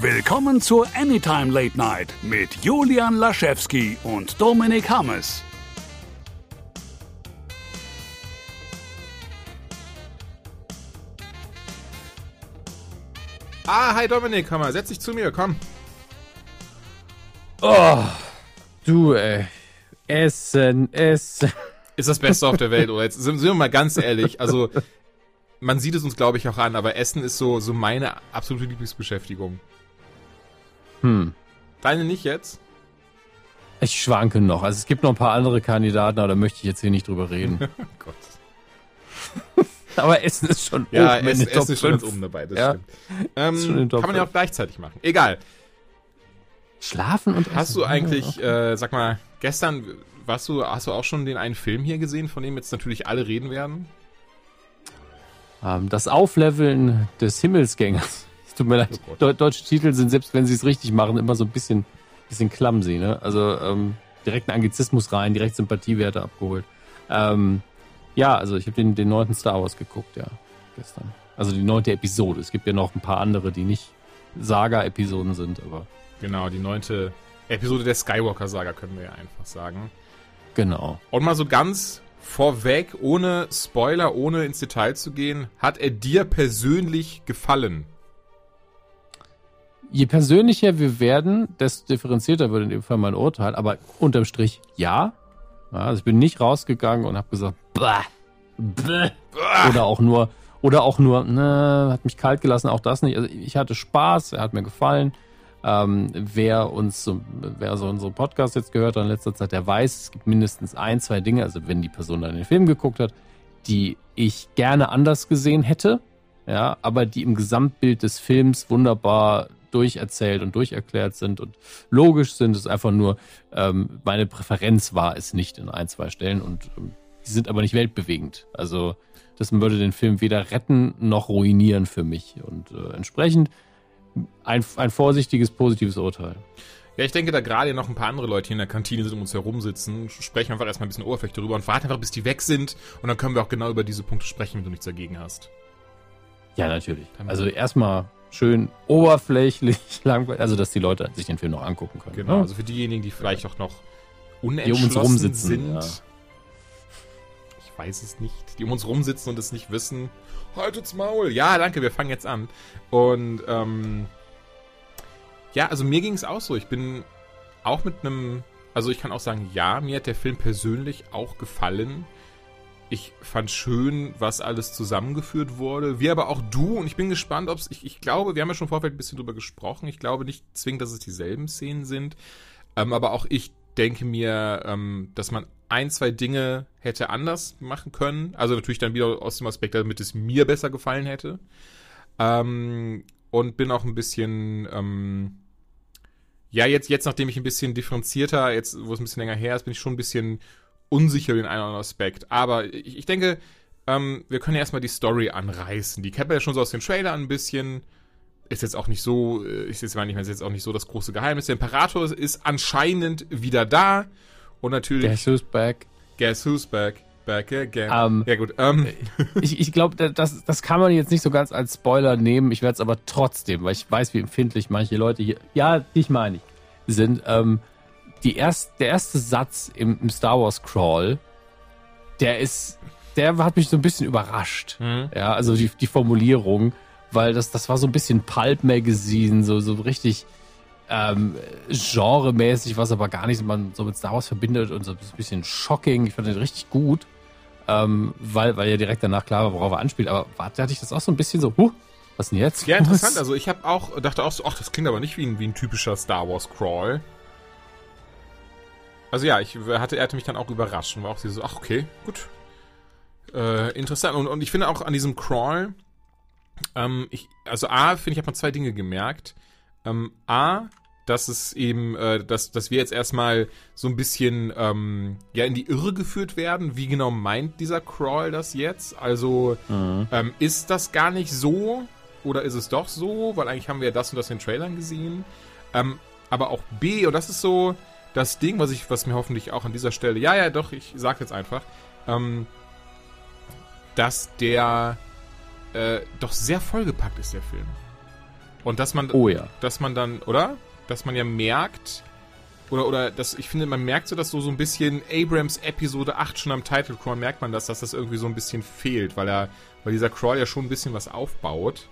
Willkommen zur Anytime Late Night mit Julian Laschewski und Dominik Hammes. Ah, hi Dominik, komm mal, setz dich zu mir, komm. Oh, du, ey. Essen, Essen. Ist das Beste auf der Welt, oder? Jetzt sind, sind wir mal ganz ehrlich. Also, man sieht es uns, glaube ich, auch an, aber Essen ist so, so meine absolute Lieblingsbeschäftigung. Hm. Deine nicht jetzt? Ich schwanke noch. Also es gibt noch ein paar andere Kandidaten, aber da möchte ich jetzt hier nicht drüber reden. oh Gott. aber Essen ist schon ja, oben Essen, in den Essen ist schon 5. ganz oben dabei, das Ja. stimmt. Ähm, kann man ja auch gleichzeitig machen. Egal. Schlafen und Hast Essen. du eigentlich, äh, sag mal, gestern warst du, hast du auch schon den einen Film hier gesehen, von dem jetzt natürlich alle reden werden? Ähm, das Aufleveln des Himmelsgängers. Tut mir leid. Oh. Deu deutsche Titel sind, selbst wenn sie es richtig machen, immer so ein bisschen, bisschen clumsy, ne? Also ähm, direkt einen Anglizismus rein, direkt Sympathiewerte abgeholt. Ähm, ja, also ich habe den, den neunten Star Wars geguckt, ja, gestern. Also die neunte Episode. Es gibt ja noch ein paar andere, die nicht Saga-Episoden sind, aber Genau, die neunte Episode der Skywalker-Saga, können wir ja einfach sagen. genau. Und mal so ganz vorweg, ohne Spoiler, ohne ins Detail zu gehen, hat er dir persönlich gefallen? Je persönlicher wir werden, desto differenzierter wird in dem Fall mein Urteil. Aber unterm Strich ja. ja also ich bin nicht rausgegangen und habe gesagt, bah, bäh. oder auch nur, oder auch nur, ne, hat mich kalt gelassen, auch das nicht. Also ich hatte Spaß, er hat mir gefallen. Ähm, wer uns, wer so unseren Podcast jetzt gehört hat in letzter Zeit, der weiß, es gibt mindestens ein, zwei Dinge, also wenn die Person dann den Film geguckt hat, die ich gerne anders gesehen hätte, ja, aber die im Gesamtbild des Films wunderbar durcherzählt und durcherklärt sind und logisch sind. Es ist einfach nur, ähm, meine Präferenz war es nicht in ein, zwei Stellen und ähm, die sind aber nicht weltbewegend. Also das würde den Film weder retten noch ruinieren für mich und äh, entsprechend ein, ein vorsichtiges, positives Urteil. Ja, ich denke, da gerade noch ein paar andere Leute hier in der Kantine sind, um uns herum sitzen, sprechen wir einfach erstmal ein bisschen oberflächlich darüber und warten einfach, bis die weg sind und dann können wir auch genau über diese Punkte sprechen, wenn du nichts dagegen hast. Ja, natürlich. Also erstmal schön oberflächlich, langweilig, also dass die Leute sich den Film noch angucken können. Genau, ne? also für diejenigen, die vielleicht auch noch Die um uns unentschlossen rumsitzen, sind. ja. Ich weiß es nicht. Die um uns rumsitzen und es nicht wissen. Haltet's Maul. Ja, danke, wir fangen jetzt an. Und ähm, ja, also mir ging es auch so. Ich bin auch mit einem, also ich kann auch sagen, ja, mir hat der Film persönlich auch gefallen. Ich fand schön, was alles zusammengeführt wurde. Wie aber auch du. Und ich bin gespannt, ob es, ich, ich glaube, wir haben ja schon im Vorfeld ein bisschen drüber gesprochen. Ich glaube nicht zwingend, dass es dieselben Szenen sind. Ähm, aber auch ich denke mir, ähm, dass man ein, zwei Dinge hätte anders machen können. Also natürlich dann wieder aus dem Aspekt, damit es mir besser gefallen hätte. Ähm, und bin auch ein bisschen, ähm, ja, jetzt, jetzt, nachdem ich ein bisschen differenzierter, jetzt, wo es ein bisschen länger her ist, bin ich schon ein bisschen unsicher den einen oder anderen Aspekt. Aber ich, ich denke, ähm, wir können ja erstmal die Story anreißen. Die kennt man ja schon so aus den Trailern ein bisschen. Ist jetzt auch nicht so, äh, ist jetzt, meine ich, ist jetzt auch nicht so das große Geheimnis. Der Imperator ist anscheinend wieder da. Und natürlich, Guess who's back? guess who's back? Back again. Ähm, ja, gut. Ähm, Ich, ich glaube, das, das kann man jetzt nicht so ganz als Spoiler nehmen. Ich werde es aber trotzdem, weil ich weiß, wie empfindlich manche Leute hier, ja, dich meine ich, sind. Ähm, die erst, der erste Satz im, im Star Wars Crawl, der ist, der hat mich so ein bisschen überrascht. Mhm. Ja, also die, die Formulierung, weil das, das war so ein bisschen Pulp Magazine, so, so richtig ähm, genremäßig, was aber gar nicht man so mit Star Wars verbindet und so ein bisschen shocking. Ich fand den richtig gut ähm, weil, weil ja direkt danach klar war, worauf er anspielt. Aber warte, hatte ich das auch so ein bisschen so, huh, was denn jetzt? Ja, interessant. Was? Also ich habe auch dachte auch so, ach, das klingt aber nicht wie ein, wie ein typischer Star Wars Crawl. Also ja, ich hatte, er hatte mich dann auch überrascht und war auch so, ach okay, gut. Äh, interessant. Und, und ich finde auch an diesem Crawl, ähm, ich, also A, finde ich, hat man zwei Dinge gemerkt. Ähm, A, dass es eben, äh, dass, dass wir jetzt erstmal so ein bisschen ähm, ja in die Irre geführt werden. Wie genau meint dieser Crawl das jetzt? Also Mhm. ähm, ist das gar nicht so oder ist es doch so? Weil eigentlich haben wir ja das und das in den Trailern gesehen. Ähm, aber auch B, und das ist so das Ding, was ich, was mir hoffentlich auch an dieser Stelle, ja, ja, doch, ich sag jetzt einfach, ähm, dass der äh, doch sehr vollgepackt ist, der Film. Und dass man, Oh ja. dass man dann, oder? Dass man ja merkt, oder, oder, dass, ich finde, man merkt so, dass so, so ein bisschen Abrams Episode 8 schon am Title Crawl merkt man das, dass das irgendwie so ein bisschen fehlt, weil er, weil dieser Crawl ja schon ein bisschen was aufbaut.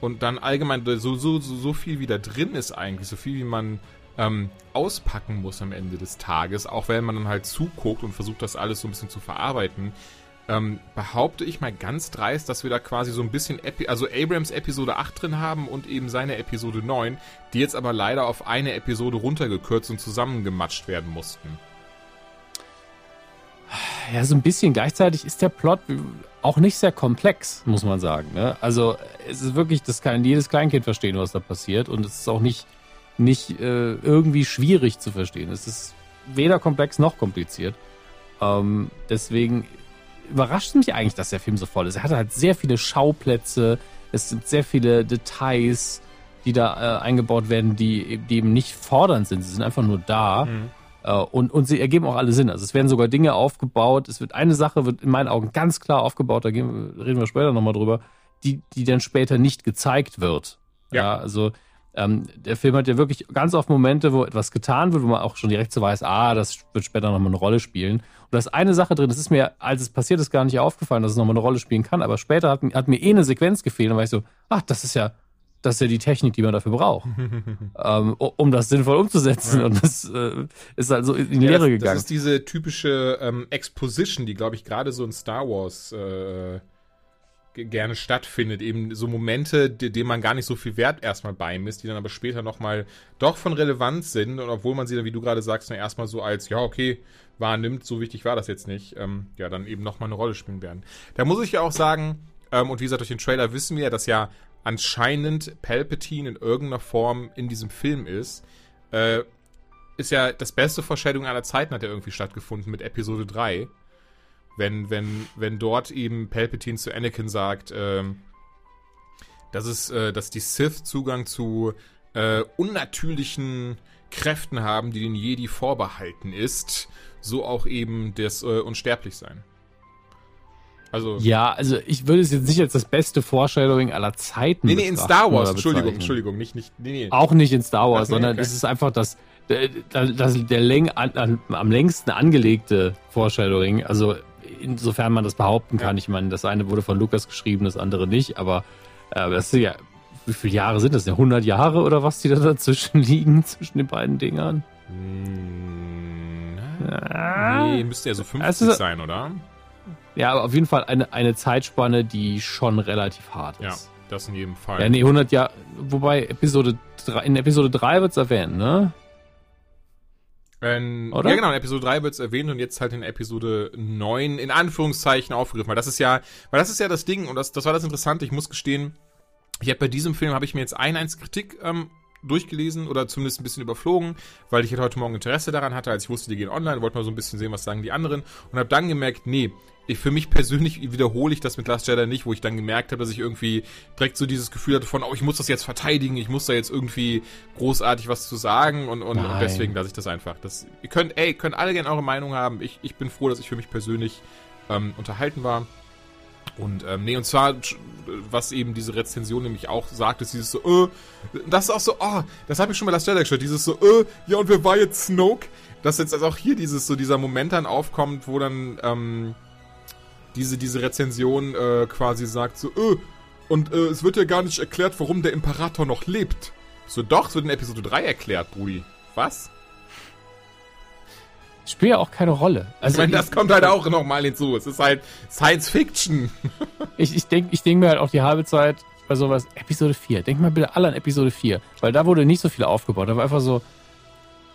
Und dann allgemein so, so, so, so viel wie da drin ist eigentlich, so viel wie man ähm, auspacken muss am Ende des Tages, auch wenn man dann halt zuguckt und versucht, das alles so ein bisschen zu verarbeiten, ähm, behaupte ich mal ganz dreist, dass wir da quasi so ein bisschen, Epi also Abrams Episode 8 drin haben und eben seine Episode 9, die jetzt aber leider auf eine Episode runtergekürzt und zusammengematscht werden mussten. Ja, so ein bisschen. Gleichzeitig ist der Plot auch nicht sehr komplex, muss man sagen. Ne? Also es ist wirklich, das kann jedes Kleinkind verstehen, was da passiert. Und es ist auch nicht, nicht äh, irgendwie schwierig zu verstehen. Es ist weder komplex noch kompliziert. Ähm, deswegen überrascht mich eigentlich, dass der Film so voll ist. Er hat halt sehr viele Schauplätze, es sind sehr viele Details, die da äh, eingebaut werden, die, die eben nicht fordernd sind. Sie sind einfach nur da. Mhm. Äh, und, und sie ergeben auch alle Sinn. Also es werden sogar Dinge aufgebaut. Es wird eine Sache wird in meinen Augen ganz klar aufgebaut, da gehen, reden wir später nochmal drüber, die, die dann später nicht gezeigt wird. Ja. Ja, also ähm, der Film hat ja wirklich ganz oft Momente, wo etwas getan wird, wo man auch schon direkt so weiß, ah, das wird später nochmal eine Rolle spielen. Und da ist eine Sache drin, das ist mir, als es passiert ist, gar nicht aufgefallen, dass es nochmal eine Rolle spielen kann, aber später hat, hat mir eh eine Sequenz gefehlt und war ich so, ach, das ist ja, das ist ja die Technik, die man dafür braucht, ähm, um das sinnvoll umzusetzen. Und das äh, ist also in die Ja, Lehre gegangen. Das ist diese typische ähm, Exposition, die, glaube ich, gerade so in Star Wars äh, gerne stattfindet. Eben so Momente, denen man gar nicht so viel Wert erstmal beimisst, die dann aber später nochmal doch von Relevanz sind. Und obwohl man sie dann, wie du gerade sagst, dann erstmal so als, ja, okay, wahrnimmt, so wichtig war das jetzt nicht, ähm, ja, dann eben nochmal eine Rolle spielen werden. Da muss ich ja auch sagen, ähm, und wie gesagt, durch den Trailer wissen wir ja, dass ja anscheinend Palpatine in irgendeiner Form in diesem Film ist. Äh, ist ja das beste Foreshadowing aller Zeiten hat ja irgendwie stattgefunden mit Episode 3. Wenn, wenn, wenn dort eben Palpatine zu Anakin sagt, ähm, dass es, äh, dass die Sith Zugang zu äh, unnatürlichen Kräften haben, die den Jedi vorbehalten ist, so auch eben das äh, Unsterblichsein. Also. ja, also ich würde es jetzt nicht als das beste Foreshadowing aller Zeiten Nee, nee, in Star Wars, Entschuldigung. Entschuldigung, nicht, nicht, nee, nee. Auch nicht in Star Wars, Ach nee, sondern okay. es ist einfach das, der, das, der Läng, an, an, am längsten angelegte Foreshadowing. Also insofern man das behaupten kann. Ich meine, das eine wurde von Lukas geschrieben, das andere nicht, aber äh, das sind ja, wie viele Jahre sind das? Ja, 100 Jahre oder was, die da dazwischen liegen, zwischen den beiden Dingern? Hm, Ah. nee, müsste ja so 50 Also- sein, oder? Ja, aber auf jeden Fall eine, eine Zeitspanne, die schon relativ hart Ja, ist. das in jedem Fall. Ja, nee, 100 Jahre, wobei Episode 3, in Episode 3 wird's erwähnt, ne? Ähm, Oder? Ja, genau, in Episode 3 wird es erwähnt und jetzt halt in Episode 9 in Anführungszeichen aufgegriffen. Weil das ist ja, weil das ist ja das Ding und das, das war das Interessante. Ich muss gestehen, ich habe bei diesem Film habe ich mir jetzt ein eins Kritik ähm, durchgelesen oder zumindest ein bisschen überflogen, weil ich halt heute Morgen Interesse daran hatte, als ich wusste, die gehen online, wollte mal so ein bisschen sehen, was sagen die anderen und habe dann gemerkt, nee, ich, für mich persönlich wiederhole ich das mit Last Jedi nicht, wo ich dann gemerkt habe, dass ich irgendwie direkt so dieses Gefühl hatte von, oh, ich muss das jetzt verteidigen, ich muss da jetzt irgendwie großartig was zu sagen und, und, und deswegen lasse ich das einfach. Das, ihr könnt, ey, könnt alle gerne eure Meinung haben. Ich, ich bin froh, dass ich für mich persönlich ähm, unterhalten war. Und ähm, nee, und zwar, was eben diese Rezension nämlich auch sagt, ist dieses so, äh, das ist auch so, oh, das habe ich schon bei Last Jedi gehört, dieses so, äh, ja, und wer war jetzt Snoke? Dass jetzt also auch hier dieses, so dieser Moment dann aufkommt, wo dann, ähm, diese, diese Rezension äh, quasi sagt so, äh, und äh, es wird ja gar nicht erklärt, warum der Imperator noch lebt. So, doch, es wird in Episode 3 erklärt, Brudi. Was? Spielt ja auch keine Rolle. Also ich meine, das kommt halt auch nochmal hinzu. Es ist halt Science Fiction. Ich, ich denke ich denk mir halt auch die halbe Zeit bei sowas, Episode 4. Denk mal bitte alle an Episode 4. Weil da wurde nicht so viel aufgebaut. Da war einfach so,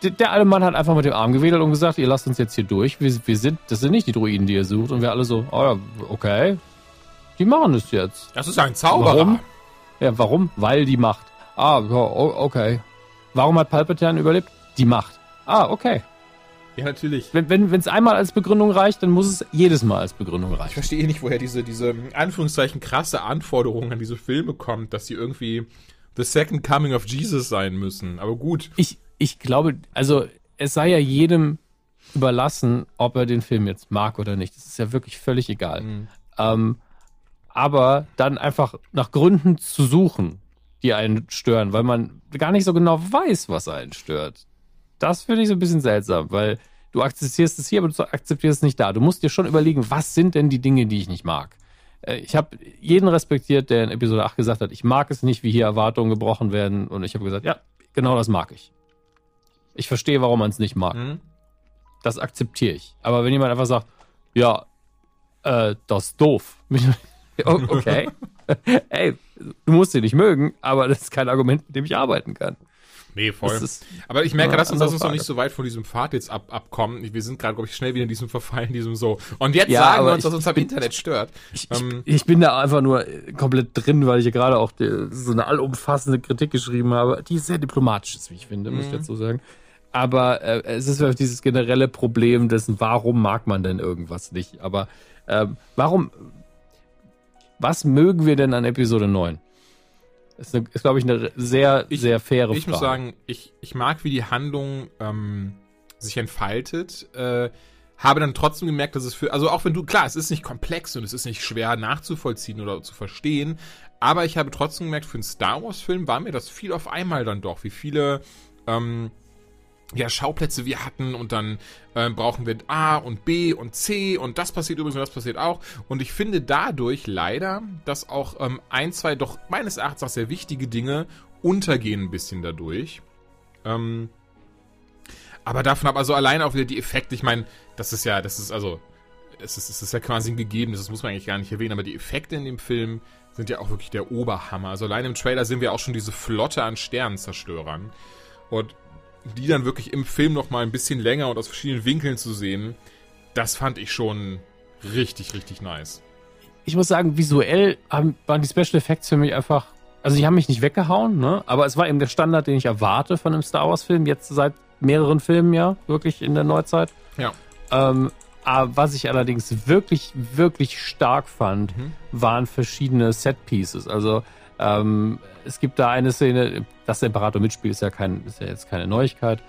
der, der alte Mann hat einfach mit dem Arm gewedelt und gesagt, ihr lasst uns jetzt hier durch. Wir, wir sind, das sind nicht die Druiden, die ihr sucht. Und wir alle so, oh ja, okay. Die machen es jetzt. Das ist ein Zauberer. Warum? Ja, warum? Weil die Macht. Ah, ja, o- okay. Warum hat Palpatine überlebt? Die Macht. Ah, okay. Ja, natürlich. Wenn es wenn, einmal als Begründung reicht, dann muss es jedes Mal als Begründung Ich reichen. verstehe nicht, woher diese, diese, in Anführungszeichen, krasse Anforderung an diese Filme kommt, dass sie irgendwie The Second Coming of Jesus sein müssen. Aber gut. Ich, ich glaube, also es sei ja jedem überlassen, ob er den Film jetzt mag oder nicht. Das ist ja wirklich völlig egal. Mhm. Ähm, aber dann einfach nach Gründen zu suchen, die einen stören, weil man gar nicht so genau weiß, was einen stört. Das finde ich so ein bisschen seltsam, weil du akzeptierst es hier, aber du akzeptierst es nicht da. Du musst dir schon überlegen, was sind denn die Dinge, die ich nicht mag? Äh, ich habe jeden respektiert, der in Episode 8 gesagt hat, ich mag es nicht, wie hier Erwartungen gebrochen werden. Und ich habe gesagt, ja, genau das mag ich. Ich verstehe, warum man es nicht mag. Mhm. Das akzeptiere ich. Aber wenn jemand einfach sagt, ja, äh, das ist doof. okay. Ey, du musst sie nicht mögen, aber das ist kein Argument, mit dem ich arbeiten kann. Nee, voll. Aber ich merke, dass, uns, dass uns noch nicht so weit von diesem Pfad jetzt ab, abkommen. Wir sind gerade, glaube ich, schnell wieder in diesem Verfallen, diesem so. Und jetzt ja, sagen wir uns, dass uns am Internet stört. Ich, ähm, ich, ich, bin da einfach nur komplett drin, weil ich hier gerade auch die, so eine allumfassende Kritik geschrieben habe, die sehr diplomatisch ist, wie ich finde, muss ich mhm. dazu sagen. Aber äh, es ist ja dieses generelle Problem dessen, warum mag man denn irgendwas nicht? Aber äh, warum, was mögen wir denn an Episode 9? Ist, ist glaube ich, eine sehr, ich, sehr faire ich Frage. Ich muss sagen, ich, ich mag, wie die Handlung ähm, sich entfaltet. Äh, habe dann trotzdem gemerkt, dass es für, also auch wenn du, klar, es ist nicht komplex und es ist nicht schwer nachzuvollziehen oder zu verstehen, aber ich habe trotzdem gemerkt, für einen Star Wars-Film war mir das viel auf einmal dann doch, wie viele ähm, ja, Schauplätze wir hatten und dann äh, brauchen wir A und B und C und das passiert übrigens und das passiert auch. Und ich finde dadurch leider, dass auch ähm, ein, zwei doch meines Erachtens auch sehr wichtige Dinge untergehen ein bisschen dadurch. Ähm, aber davon ab, also allein auch wieder die Effekte, ich meine, das ist ja, das ist also, es ist, es ist ja quasi ein Gegebenes, das muss man eigentlich gar nicht erwähnen, aber die Effekte in dem Film sind ja auch wirklich der Oberhammer. Also allein im Trailer sehen wir auch schon diese Flotte an Sternenzerstörern. Und die dann wirklich im Film noch mal ein bisschen länger und aus verschiedenen Winkeln zu sehen, das fand ich schon richtig, richtig nice. Ich muss sagen, visuell haben, waren die Special Effects für mich einfach, also die haben mich nicht weggehauen, ne? aber es war eben der Standard, den ich erwarte von einem Star Wars Film, jetzt seit mehreren Filmen ja, wirklich in der Neuzeit. Ja. Ähm, aber was ich allerdings wirklich, wirklich stark fand, mhm. waren verschiedene Set Pieces. Also ähm, es gibt da eine Szene, dass der Imperator mitspielt, ist ja, kein, ist ja jetzt keine Neuigkeit.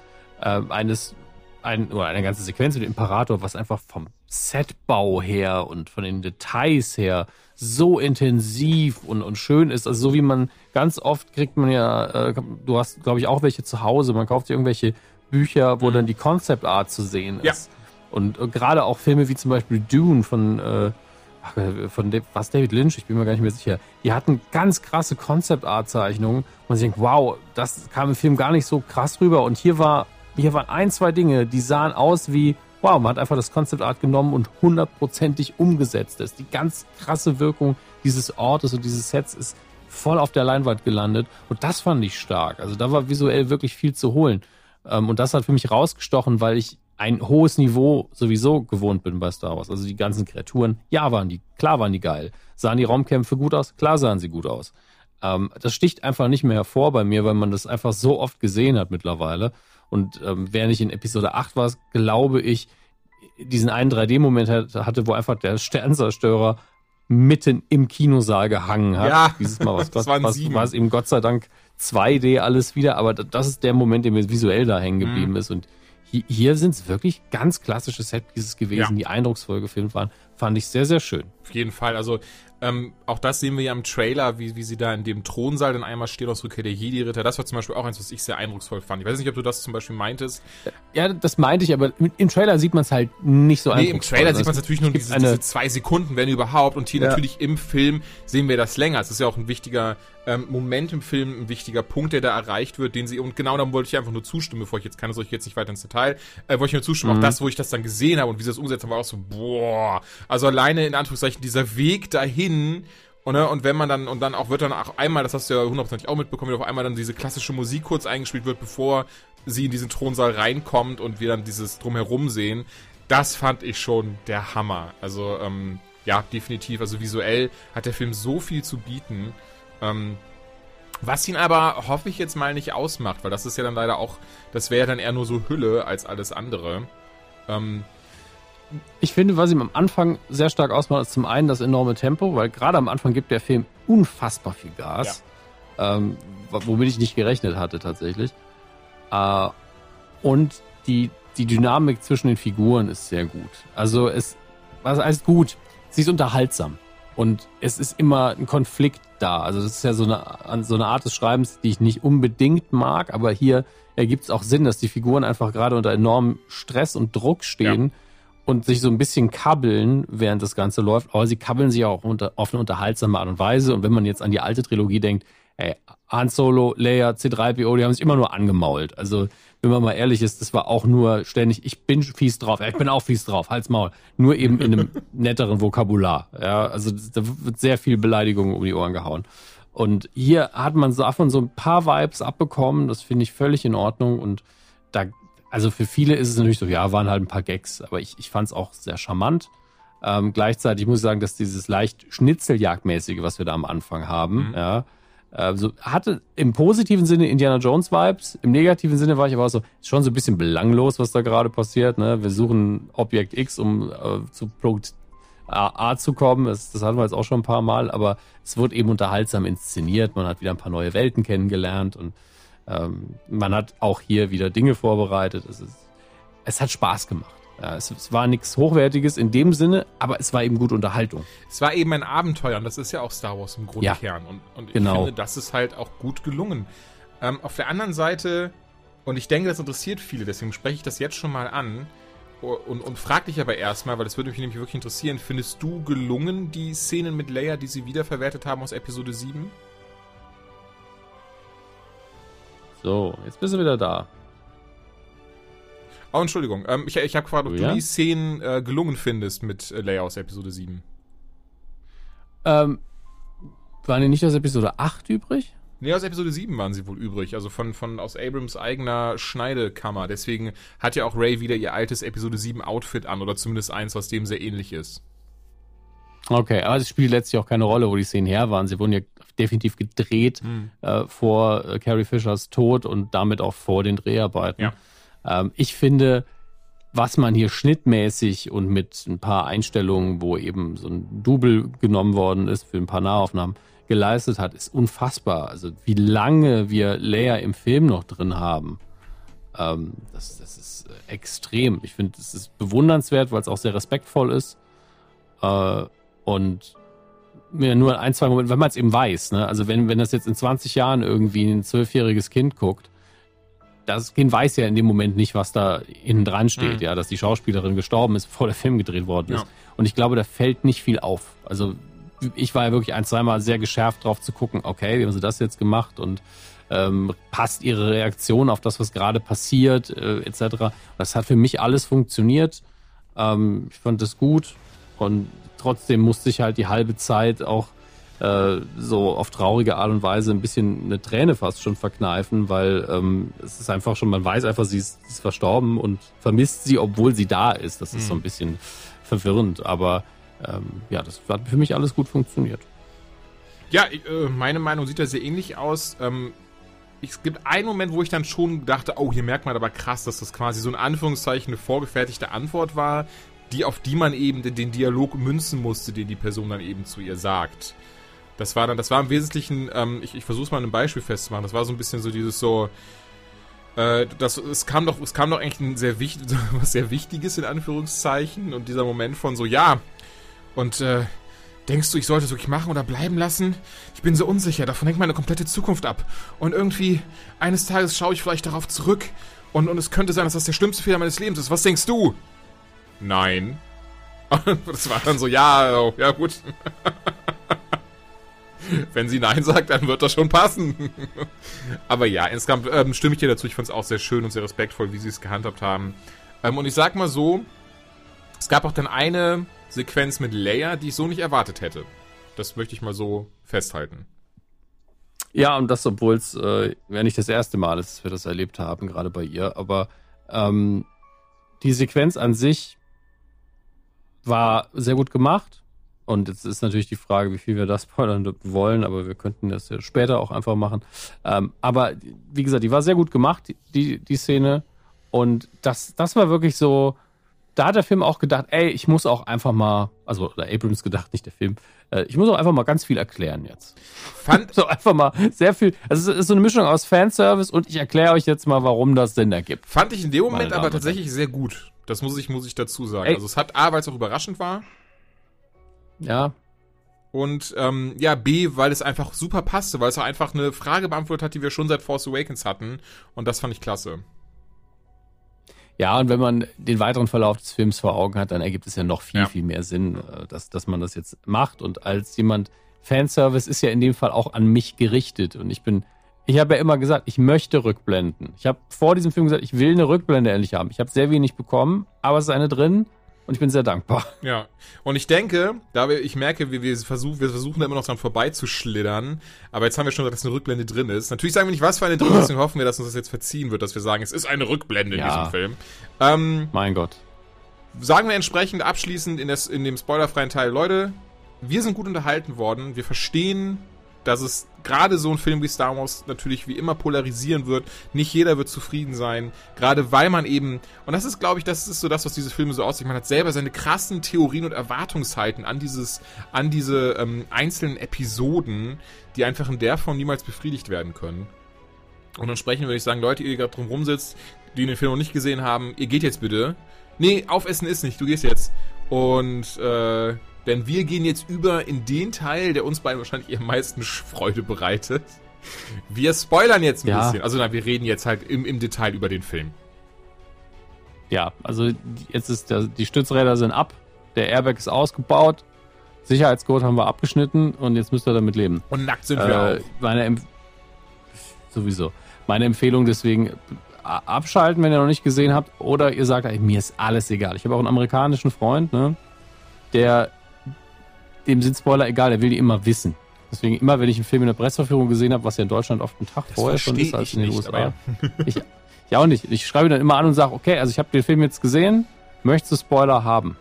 Ähm, eines, ein, oder eine ganze Sequenz mit dem Imperator, was einfach vom Setbau her und von den Details her so intensiv und, und schön ist. Also so wie man ganz oft kriegt man ja, äh, du hast, glaube ich, auch welche zu Hause, man kauft irgendwelche Bücher, wo dann die Concept Art zu sehen ist. Ja. Und äh, gerade auch Filme wie zum Beispiel Dune von äh, äh, von was David Lynch, ich bin mir gar nicht mehr sicher. Die hatten ganz krasse Concept-Art-Zeichnungen. Man denkt, wow, das kam im Film gar nicht so krass rüber. Und hier war, hier waren ein, zwei Dinge, die sahen aus wie, wow, man hat einfach das Concept-Art genommen und hundertprozentig umgesetzt. Das die ganz krasse Wirkung dieses Ortes und dieses Sets ist voll auf der Leinwand gelandet. Und das fand ich stark. Also da war visuell wirklich viel zu holen. Ähm, und das hat für mich rausgestochen, weil ich ein hohes Niveau sowieso gewohnt bin bei Star Wars. Also die ganzen Kreaturen, ja, waren die, klar waren die geil. Sahen die Raumkämpfe gut aus? Klar sahen sie gut aus. Ähm, das sticht einfach nicht mehr hervor bei mir, weil man das einfach so oft gesehen hat mittlerweile. Und ähm, während ich in Episode 8 war, glaube ich, diesen einen 3D-Moment hatte, wo einfach der Sternzerstörer mitten im Kinosaal gehangen hat. Ja, dieses Mal was, das was, was, war es eben Gott sei Dank 2D alles wieder, aber das ist der Moment, der mir visuell da hängen geblieben mhm. ist und hier sind es wirklich ganz klassische Setpieces gewesen, ja. die eindrucksvoll gefilmt waren. Fand ich sehr, sehr schön. Auf jeden Fall. Also ähm, auch das sehen wir ja im Trailer, wie, wie sie da in dem Thronsaal dann einmal stehen aus Rückkehr der Jedi-Ritter. Das war zum Beispiel auch eins, was ich sehr eindrucksvoll fand. Ich weiß nicht, ob du das zum Beispiel meintest. Ja, das meinte ich, aber im Trailer sieht man es halt nicht so Nee, im Trailer sieht man es natürlich nur diese, diese, zwei Sekunden, wenn überhaupt. Und hier ja. natürlich im Film sehen wir das länger. Es ist ja auch ein wichtiger ähm, Moment im Film, ein wichtiger Punkt, der da erreicht wird, den sie, und genau dann wollte ich einfach nur zustimmen, bevor ich jetzt kann, soll ich jetzt nicht weiter ins Detail, äh, wollte ich nur zustimmen. Mhm. Auch das, wo ich das dann gesehen habe und wie sie das umgesetzt haben, war auch so, boah. Also alleine in Anführungszeichen dieser Weg dahin, und, ne, und wenn man dann, und dann auch wird dann auch einmal, das hast du ja hundertprozentig auch mitbekommen, wie auf einmal dann diese klassische Musik kurz eingespielt wird, bevor sie in diesen Thronsaal reinkommt und wir dann dieses Drumherum sehen. Das fand ich schon der Hammer. Also, ähm, ja, definitiv. Also visuell hat der Film so viel zu bieten. Ähm, was ihn aber, hoffe ich jetzt mal, nicht ausmacht, weil das ist ja dann leider auch, das wäre ja dann eher nur so Hülle als alles andere. Ähm, ich finde, was ihm am Anfang sehr stark ausmacht, ist zum einen das enorme Tempo, weil gerade am Anfang gibt der Film unfassbar viel Gas, ja. ähm, womit ich nicht gerechnet hatte tatsächlich. Äh, und die, die Dynamik zwischen den Figuren ist sehr gut. Also es was heißt gut? Sie ist unterhaltsam. Und es ist immer ein Konflikt da. Also das ist ja so eine, so eine Art des Schreibens, die ich nicht unbedingt mag, aber hier ergibt es auch Sinn, dass die Figuren einfach gerade unter enormem Stress und Druck stehen ja. und sich so ein bisschen kabbeln, während das Ganze läuft. Aber sie kabbeln sich auch unter, auf eine unterhaltsame Art und Weise. Und wenn man jetzt an die alte Trilogie denkt, ey, Han Solo, Leia, C3PO, die haben sich immer nur angemault. Also wenn man mal ehrlich ist, das war auch nur ständig, ich bin fies drauf, ja, ich bin auch fies drauf, halt's Maul. Nur eben in einem netteren Vokabular. Ja, also da wird sehr viel Beleidigung um die Ohren gehauen. Und hier hat man davon so ein paar Vibes abbekommen, das finde ich völlig in Ordnung und da, also für viele ist es natürlich so, ja, waren halt ein paar Gags, aber ich, ich fand es auch sehr charmant. Ähm, gleichzeitig muss ich sagen, dass dieses leicht Schnitzeljagdmäßige, was wir da am Anfang haben, mhm. ja, also hatte im positiven Sinne Indiana Jones Vibes, im negativen Sinne war ich aber auch so, ist schon so ein bisschen belanglos, was da gerade passiert. Ne? Wir suchen Objekt X, um äh, zu Punkt A, A zu kommen. Das, das hatten wir jetzt auch schon ein paar Mal, aber es wird eben unterhaltsam inszeniert. Man hat wieder ein paar neue Welten kennengelernt und ähm, man hat auch hier wieder Dinge vorbereitet. Es, ist, es hat Spaß gemacht. Ja, es, es, war nichts Hochwertiges in dem Sinne, aber es war eben gute Unterhaltung. Es war eben ein Abenteuer und das ist ja auch Star Wars im Grundkern. Ja, und, und ich genau. finde, das ist halt auch gut gelungen. Ähm, auf der anderen Seite, und ich denke, das interessiert viele, deswegen spreche ich das jetzt schon mal an und, und frag dich aber erstmal, weil das würde mich nämlich wirklich interessieren, findest du gelungen die Szenen mit Leia, die sie wiederverwertet haben aus Episode 7? So, jetzt bist du wieder da. Oh, Entschuldigung. Ähm, ich ich habe gefragt, ob oh, ja? du die Szenen äh, gelungen findest mit äh, Leia aus Episode 7. Ähm, waren die nicht aus Episode 8 übrig? Nee, aus Episode 7 waren sie wohl übrig. Also von, von aus Abrams eigener Schneidekammer. Deswegen hat ja auch Ray wieder ihr altes Episode 7 Outfit an. Oder zumindest eins, was dem sehr ähnlich ist. Okay, aber es spielt letztlich auch keine Rolle, wo die Szenen her waren. Sie wurden ja definitiv gedreht hm. äh, vor äh, Carrie Fishers Tod und damit auch vor den Dreharbeiten. Ja. Ähm, ich finde, was man hier schnittmäßig und mit ein paar Einstellungen, wo eben so ein Double genommen worden ist für ein paar Nahaufnahmen, geleistet hat, ist unfassbar. Also wie lange wir Leia im Film noch drin haben, ähm, das, das ist äh, extrem. Ich finde, es ist bewundernswert, weil es auch sehr respektvoll ist. Äh, und mir nur ein, zwei Momente, wenn man es eben weiß, ne? Also wenn, wenn das jetzt in 20 Jahren irgendwie ein zwölfjähriges Kind guckt, das Kind weiß ja in dem Moment nicht, was da innen dran steht, mhm. ja, dass die Schauspielerin gestorben ist, bevor der Film gedreht worden ist. Ja. Und ich glaube, da fällt nicht viel auf. Also ich war ja wirklich ein, zweimal sehr geschärft drauf zu gucken, okay, wie haben sie das jetzt gemacht und ähm, passt ihre Reaktion auf das, was gerade passiert, äh, etc. Das hat für mich alles funktioniert. Ähm, ich fand das gut und trotzdem musste ich halt die halbe Zeit auch äh, so auf traurige Art und Weise ein bisschen eine Träne fast schon verkneifen, weil ähm, es ist einfach schon, man weiß einfach, sie ist, sie ist verstorben und vermisst sie, obwohl sie da ist. Das ist mhm. so ein bisschen verwirrend, aber ähm, ja, das hat für mich alles gut funktioniert. Ja, äh, meine Meinung sieht da sehr ähnlich aus. Ähm, es gibt einen Moment, wo ich dann schon dachte, oh, hier merkt man aber krass, dass das quasi so in Anführungszeichen eine vorgefertigte Antwort war, die auf die man eben den Dialog münzen musste, den die Person dann eben zu ihr sagt. Das war dann, das war im Wesentlichen, ähm, ich, ich versuche es mal an einem Beispiel festzumachen. Das war so ein bisschen so dieses so, äh, das, es kam doch, es kam doch eigentlich ein sehr wichtig, was sehr Wichtiges in Anführungszeichen und dieser Moment von so, ja, und äh, denkst du, ich sollte es wirklich machen oder bleiben lassen? Ich bin so unsicher, davon hängt meine komplette Zukunft ab. Und irgendwie, eines Tages schaue ich vielleicht darauf zurück und, und es könnte sein, dass das der schlimmste Fehler meines Lebens ist. Was denkst du? Nein. Und das war dann so, ja, oh, ja gut. Wenn sie Nein sagt, dann wird das schon passen. Aber ja, insgesamt ähm, stimme ich dir dazu. Ich fand es auch sehr schön und sehr respektvoll, wie sie es gehandhabt haben. Ähm, und ich sag mal so, es gab auch dann eine Sequenz mit Leia, die ich so nicht erwartet hätte. Das möchte ich mal so festhalten. Ja, und das, obwohl es äh, ja nicht das erste Mal ist, dass wir das erlebt haben, gerade bei ihr. Aber ähm, die Sequenz an sich war sehr gut gemacht. Und jetzt ist natürlich die Frage, wie viel wir das spoilern wollen, aber wir könnten das ja später auch einfach machen. Ähm, aber wie gesagt, die war sehr gut gemacht, die, die Szene. Und das, das war wirklich so, da hat der Film auch gedacht, ey, ich muss auch einfach mal, also oder Abrams gedacht, nicht der Film, äh, ich muss auch einfach mal ganz viel erklären jetzt. Fand so einfach mal sehr viel, also es ist so eine Mischung aus Fanservice und ich erkläre euch jetzt mal, warum das Sinn ergibt. Fand ich in dem Moment aber tatsächlich sehr gut. Das muss ich, muss ich dazu sagen. Ey. Also es hat A, weil es auch überraschend war, ja. Und ähm, ja, B, weil es einfach super passte, weil es auch einfach eine Frage beantwortet hat, die wir schon seit Force Awakens hatten. Und das fand ich klasse. Ja, und wenn man den weiteren Verlauf des Films vor Augen hat, dann ergibt es ja noch viel, Ja. viel mehr Sinn, äh, dass, dass man das jetzt macht. Und als jemand, Fanservice ist ja in dem Fall auch an mich gerichtet. Und ich bin, ich habe ja immer gesagt, ich möchte Rückblenden. Ich habe vor diesem Film gesagt, ich will eine Rückblende endlich haben. Ich habe sehr wenig bekommen, aber es ist eine drin und ich bin sehr dankbar. Ja, und ich denke, da wir, ich merke, wir, wir, versuchen, wir versuchen da immer noch dran vorbeizuschlittern, aber jetzt haben wir schon gesagt, dass eine Rückblende drin ist. Natürlich sagen wir nicht, was für eine drin ist, deswegen hoffen wir, dass uns das jetzt verziehen wird, dass wir sagen, es ist eine Rückblende in Ja. diesem Film. Ähm, Mein Gott. sagen wir entsprechend abschließend in, des, in dem spoilerfreien Teil, Leute, wir sind gut unterhalten worden, wir verstehen, dass es gerade so ein Film wie Star Wars natürlich wie immer polarisieren wird. Nicht jeder wird zufrieden sein, gerade weil man eben, und das ist, glaube ich, das ist so das, was diese Filme so aussieht, man hat selber seine krassen Theorien und Erwartungshalten an dieses, an diese ähm, einzelnen Episoden, die einfach in der Form niemals befriedigt werden können. Und entsprechend würde ich sagen, Leute, ihr gerade drum rumsitzt, die den Film noch nicht gesehen haben, ihr geht jetzt bitte. Nee, aufessen ist nicht, du gehst jetzt. Und äh, denn wir gehen jetzt über in den Teil, der uns beiden wahrscheinlich am meisten Freude bereitet. Wir spoilern jetzt ein Ja. bisschen. Also nein, wir reden jetzt halt im, im Detail über den Film. Ja, also jetzt ist der, die Stützräder sind ab, der Airbag ist ausgebaut, Sicherheitsgurt haben wir abgeschnitten und jetzt müsst ihr damit leben. Und nackt sind wir Äh, auch. meine Empf sowieso. Meine Empfehlung deswegen abschalten, wenn ihr noch nicht gesehen habt, oder ihr sagt, ey, mir ist alles egal. Ich habe auch einen amerikanischen Freund, ne, der dem sind Spoiler egal, der will die immer wissen. Deswegen immer, wenn ich einen Film in der Presseverführung gesehen habe, was ja in Deutschland oft einen Tag vorher schon ist als in den nicht, USA. aber ich, ich auch nicht. Ich schreibe dann immer an und sage, okay, also ich habe den Film jetzt gesehen, möchtest du Spoiler haben?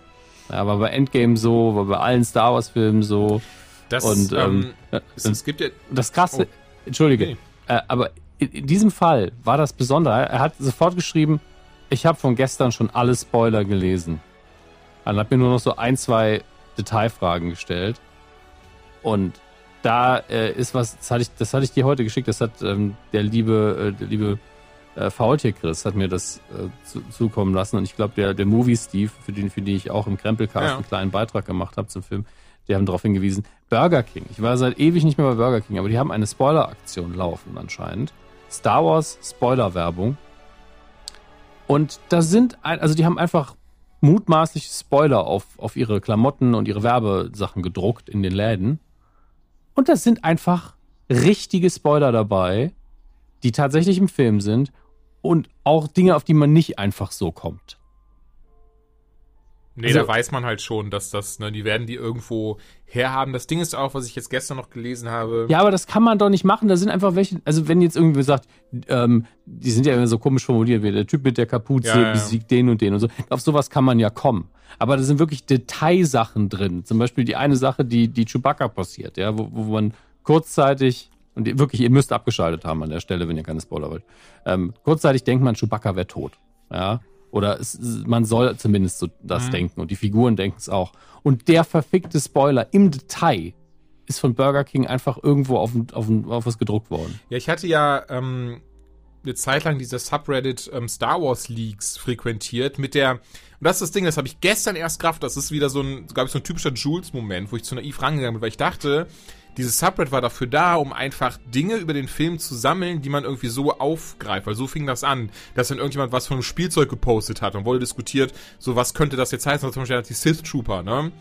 Ja, war bei Endgame so, war bei allen Star Wars Filmen so. Das, Und ähm, ähm, es, es gibt ja. das Krasse, Oh. entschuldige, Nee. äh, aber in, in diesem Fall war das Besondere. Er hat sofort geschrieben, ich habe von gestern schon alle Spoiler gelesen. Dann hat mir nur noch so ein, zwei Detailfragen gestellt. Und da äh, ist was, das hatte, ich, das hatte ich dir heute geschickt, das hat ähm, der liebe, äh, der liebe äh, Faultier Chris hat mir das äh, zu, zukommen lassen. Und ich glaube, der, der Movie Steve, für den, für den ich auch im Krempelcast Ja. einen kleinen Beitrag gemacht habe zum Film, die haben darauf hingewiesen, Burger King. Ich war seit ewig nicht mehr bei Burger King, aber die haben eine Spoiler-Aktion laufen anscheinend. Star Wars Spoiler-Werbung. Und da sind, ein, also die haben einfach mutmaßlich Spoiler auf, auf ihre Klamotten und ihre Werbesachen gedruckt in den Läden. Und da sind einfach richtige Spoiler dabei, die tatsächlich im Film sind und auch Dinge, auf die man nicht einfach so kommt. Nee, Also- da weiß man halt schon, dass das, ne, die werden die irgendwo herhaben. Das Ding ist auch, was ich jetzt gestern noch gelesen habe. Ja, aber das kann man doch nicht machen. Da sind einfach welche, also wenn jetzt irgendwie sagt, ähm, die sind ja immer so komisch formuliert, wie der Typ mit der Kapuze Ja, ja, besiegt den und den und so. Auf sowas kann man ja kommen. Aber da sind wirklich Detailsachen drin. Zum Beispiel die eine Sache, die, die Chewbacca passiert, ja, wo, wo man kurzzeitig, und wirklich, ihr müsst abgeschaltet haben an der Stelle, wenn ihr keine Spoiler wollt. Ähm, kurzzeitig denkt man, Chewbacca wäre tot. Ja. Oder es, man soll zumindest so das Mhm. denken und die Figuren denken es auch. Und der verfickte Spoiler im Detail ist von Burger King einfach irgendwo auf, auf, auf was gedruckt worden. Ja, ich hatte ja ähm, eine Zeit lang diese Subreddit ähm, Star Wars Leaks frequentiert mit der, und das ist das Ding, das habe ich gestern erst Kraft, das ist wieder so ein, glaube ich, so ein typischer Jules-Moment, wo ich zu naiv rangegangen bin, weil ich dachte, dieses Subreddit war dafür da, um einfach Dinge über den Film zu sammeln, die man irgendwie so aufgreift, weil so fing das an, dass dann irgendjemand was von einem Spielzeug gepostet hat. Und wurde diskutiert, so was könnte das jetzt heißen, also zum Beispiel die Sith Trooper, ne?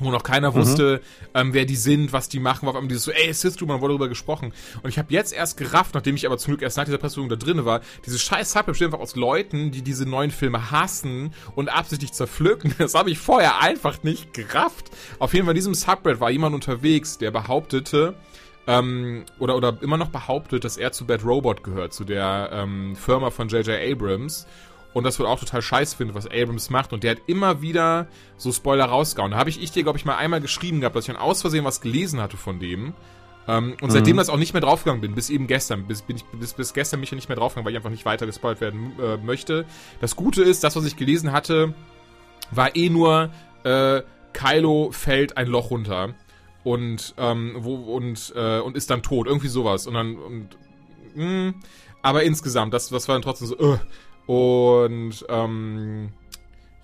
Wo noch keiner wusste, ähm, wer die sind, was die machen, war auf einmal dieses so, ey, Sith Trooper, wurde darüber gesprochen. Und ich habe jetzt erst gerafft, nachdem ich aber zum Glück erst nach dieser Presseverfügung da drin war, diese scheiß Subweb besteht einfach aus Leuten, die diese neuen Filme hassen und absichtlich zerpflücken. Das habe ich vorher einfach nicht gerafft. Auf jeden Fall in diesem Subreddit war jemand unterwegs, der behauptete, ähm, oder, oder immer noch behauptet, dass er zu Bad Robot gehört, zu der ähm, Firma von J.J. Abrams. Und das wohl auch total scheiß findet, was Abrams macht. Und der hat immer wieder so Spoiler rausgehauen. Da habe ich, ich dir, glaube ich, mal einmal geschrieben gehabt, dass ich dann aus Versehen was gelesen hatte von dem. Ähm, und seitdem das auch nicht mehr draufgegangen bin, bis eben gestern, bis, bin ich, bis, bis gestern mich ja nicht mehr draufgegangen, weil ich einfach nicht weiter gespoilt werden äh, möchte. Das Gute ist, das, was ich gelesen hatte, war eh nur, äh, Kylo fällt ein Loch runter und ähm, wo und äh, und ist dann tot irgendwie sowas und dann und mh, aber insgesamt das das war dann trotzdem so äh, und ähm,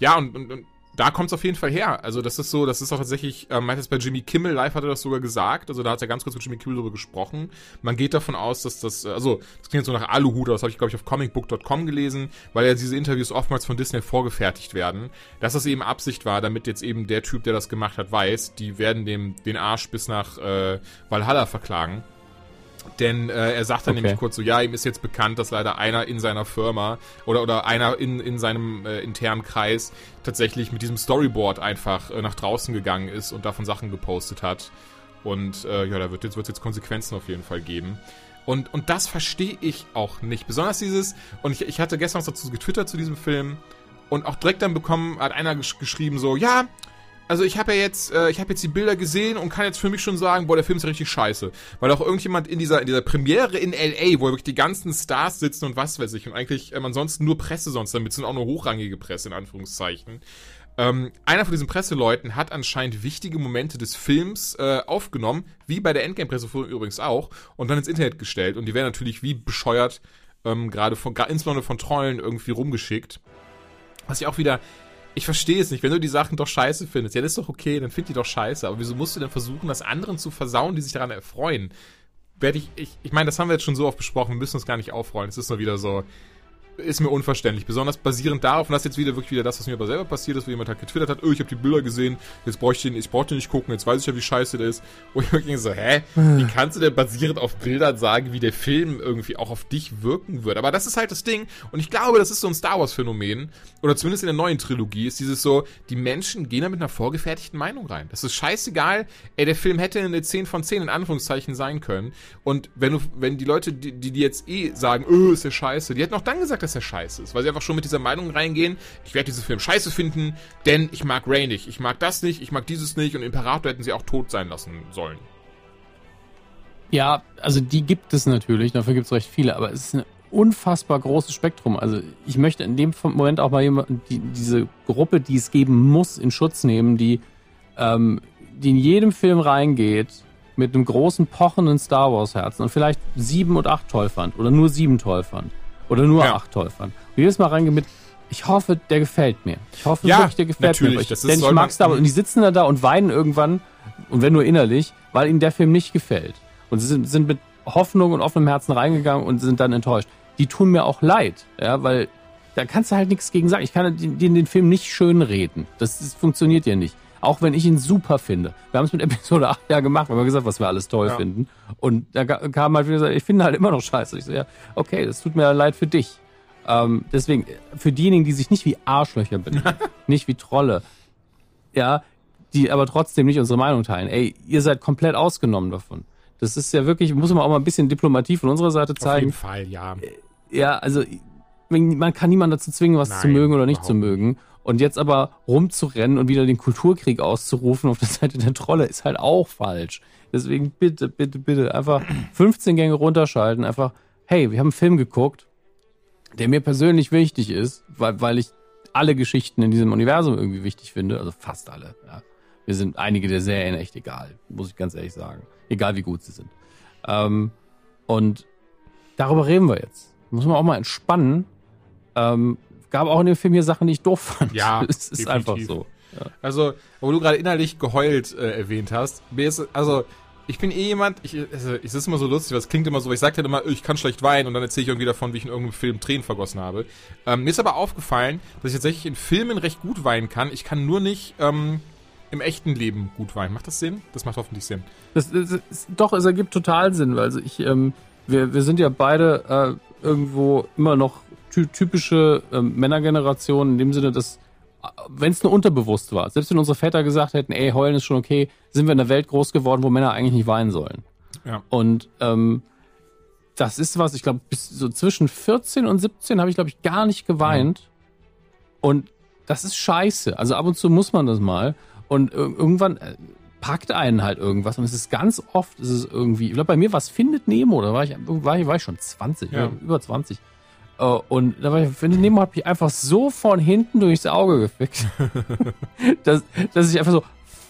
ja und, und, und da kommt es auf jeden Fall her. Also das ist so, das ist auch tatsächlich, ähm, meistens bei Jimmy Kimmel live hat er das sogar gesagt. Also da hat er ganz kurz mit Jimmy Kimmel darüber gesprochen. Man geht davon aus, dass das, äh, also das klingt so nach Aluhut, das habe ich glaube ich auf comicbook.com gelesen, weil ja diese Interviews oftmals von Disney vorgefertigt werden, dass das eben Absicht war, damit jetzt eben der Typ, der das gemacht hat, weiß, die werden dem den Arsch bis nach äh, Valhalla verklagen. Denn äh, er sagt dann okay. nämlich kurz so, ja, ihm ist jetzt bekannt, dass leider einer in seiner Firma oder, oder einer in, in seinem äh, internen Kreis tatsächlich mit diesem Storyboard einfach äh, nach draußen gegangen ist und davon Sachen gepostet hat. Und äh, ja, da wird jetzt, wird jetzt Konsequenzen auf jeden Fall geben. Und, und das verstehe ich auch nicht. Besonders dieses, und ich, ich hatte gestern was dazu getwittert zu diesem Film und auch direkt dann bekommen, hat einer gesch geschrieben so, ja, also ich habe ja jetzt, äh, ich habe jetzt die Bilder gesehen und kann jetzt für mich schon sagen, boah, der Film ist richtig scheiße. Weil auch irgendjemand in dieser, in dieser Premiere in LA, wo wirklich die ganzen Stars sitzen und was weiß ich, und eigentlich ähm, ansonsten nur Presse sonst damit sind auch nur hochrangige Presse, in Anführungszeichen. Ähm, einer von diesen Presseleuten hat anscheinend wichtige Momente des Films äh, aufgenommen, wie bei der Endgame-Presse übrigens auch, und dann ins Internet gestellt. Und die werden natürlich wie bescheuert, ähm, gerade von, insbesondere von Trollen irgendwie rumgeschickt. Was ich auch wieder ich verstehe es nicht. Wenn du die Sachen doch scheiße findest, ja, das ist doch okay, dann find die doch scheiße. Aber wieso musst du denn versuchen, das anderen zu versauen, die sich daran erfreuen? Werde ich, ich, ich meine, das haben wir jetzt schon so oft besprochen, wir müssen uns gar nicht aufrollen. Es ist nur wieder so, ist mir unverständlich. Besonders basierend darauf, und das ist jetzt wieder wirklich wieder das, was mir aber selber passiert ist, wo jemand halt getwittert hat, oh, ich habe die Bilder gesehen, jetzt brauche ich den, ich brauche den nicht gucken, jetzt weiß ich ja, wie scheiße der ist. Wo ich wirklich so, hä? Wie kannst du denn basierend auf Bildern sagen, wie der Film irgendwie auch auf dich wirken wird? Aber das ist halt das Ding, und ich glaube, das ist so ein Star Wars-Phänomen, oder zumindest in der neuen Trilogie, ist dieses so, die Menschen gehen da mit einer vorgefertigten Meinung rein. Das ist scheißegal, ey, der Film hätte eine 10 von 10 in Anführungszeichen sein können. Und wenn du, wenn die Leute, die, die jetzt eh sagen, oh, ist der scheiße, die hätten auch dann gesagt, dass er scheiße ist, weil sie einfach schon mit dieser Meinung reingehen, ich werde diesen Film scheiße finden, denn ich mag Ray nicht, ich mag das nicht, ich mag dieses nicht und Imperator hätten sie auch tot sein lassen sollen. Ja, also die gibt es natürlich, dafür gibt es recht viele, aber es ist ein unfassbar großes Spektrum. Also ich möchte in dem Moment auch mal jemand, die, diese Gruppe, die es geben muss, in Schutz nehmen, die, ähm, die in jedem Film reingeht mit einem großen pochenden Star Wars Herzen und vielleicht sieben und acht toll fand oder nur sieben toll fand oder nur ja. acht toll fand. Und jedes Mal reingehe mit, ich hoffe, der gefällt mir. Ich hoffe ja, wirklich, der gefällt natürlich, mir. Ich, das denn ich mag Star Wars. Und die sitzen dann da und weinen irgendwann, und wenn nur innerlich, weil ihnen der Film nicht gefällt. Und sie sind, sind mit Hoffnung und offenem Herzen reingegangen und sind dann enttäuscht. Die tun mir auch leid, ja, weil da kannst du halt nichts gegen sagen. Ich kann den, den Film nicht schön reden. Das, das funktioniert ja nicht. Auch wenn ich ihn super finde. Wir haben es mit Episode 8 ja gemacht, wir haben gesagt, was wir alles toll ja. finden. Und da kam halt wieder gesagt, ich finde halt immer noch scheiße. Ich so, ja, okay, das tut mir leid für dich. Ähm, deswegen, für diejenigen, die sich nicht wie Arschlöcher benehmen, nicht wie Trolle, ja, die aber trotzdem nicht unsere Meinung teilen, ey, ihr seid komplett ausgenommen davon. Das ist ja wirklich, muss man auch mal ein bisschen Diplomatie von unserer Seite zeigen. Auf jeden Fall, ja. Äh, ja, also man kann niemanden dazu zwingen, was Nein, zu mögen oder nicht zu mögen. Und jetzt aber rumzurennen und wieder den Kulturkrieg auszurufen auf der Seite der Trolle ist halt auch falsch. Deswegen bitte, bitte, bitte einfach 15 Gänge runterschalten. Einfach, hey, wir haben einen Film geguckt, der mir persönlich wichtig ist, weil, weil ich alle Geschichten in diesem Universum irgendwie wichtig finde. Also fast alle. Ja. Mir sind einige der Serien echt egal, muss ich ganz ehrlich sagen. Egal wie gut sie sind. Ähm, und darüber reden wir jetzt. Muss man auch mal entspannen. Ähm, gab auch in dem Film hier Sachen, die ich doof fand. Ja, es ist definitiv. einfach so. Ja. Also, wo du gerade innerlich geheult äh, erwähnt hast, mir ist, also, ich bin eh jemand, ich, also, es ist immer so lustig, weil es klingt immer so, ich sage halt immer, ich kann schlecht weinen und dann erzähle ich irgendwie davon, wie ich in irgendeinem Film Tränen vergossen habe. Ähm, mir ist aber aufgefallen, dass ich tatsächlich in Filmen recht gut weinen kann. Ich kann nur nicht ähm, im echten Leben gut weinen. Macht das Sinn? Das macht hoffentlich Sinn. Das, das, das, doch, es ergibt total Sinn, weil also ich, ähm, wir, wir sind ja beide äh, irgendwo immer noch typische äh, Männergeneration in dem Sinne, dass wenn es nur unterbewusst war, selbst wenn unsere Väter gesagt hätten, ey, heulen ist schon okay, sind wir in einer Welt groß geworden, wo Männer eigentlich nicht weinen sollen. Ja. Und ähm, das ist was, ich glaube, bis so zwischen 14 und 17 habe ich, glaube ich, gar nicht geweint. Ja. Und das ist scheiße. Also ab und zu muss man das mal. Und irgendwann äh, packt einen halt irgendwas. Und es ist ganz oft, ist es irgendwie, ich glaube, bei mir war es Findet Nemo, da war ich, war ich, war ich schon 20, ja. über 20. Uh, und da war ich, Findet Nemo hat mich einfach so von hinten durchs Auge gefickt, dass, dass ich einfach so,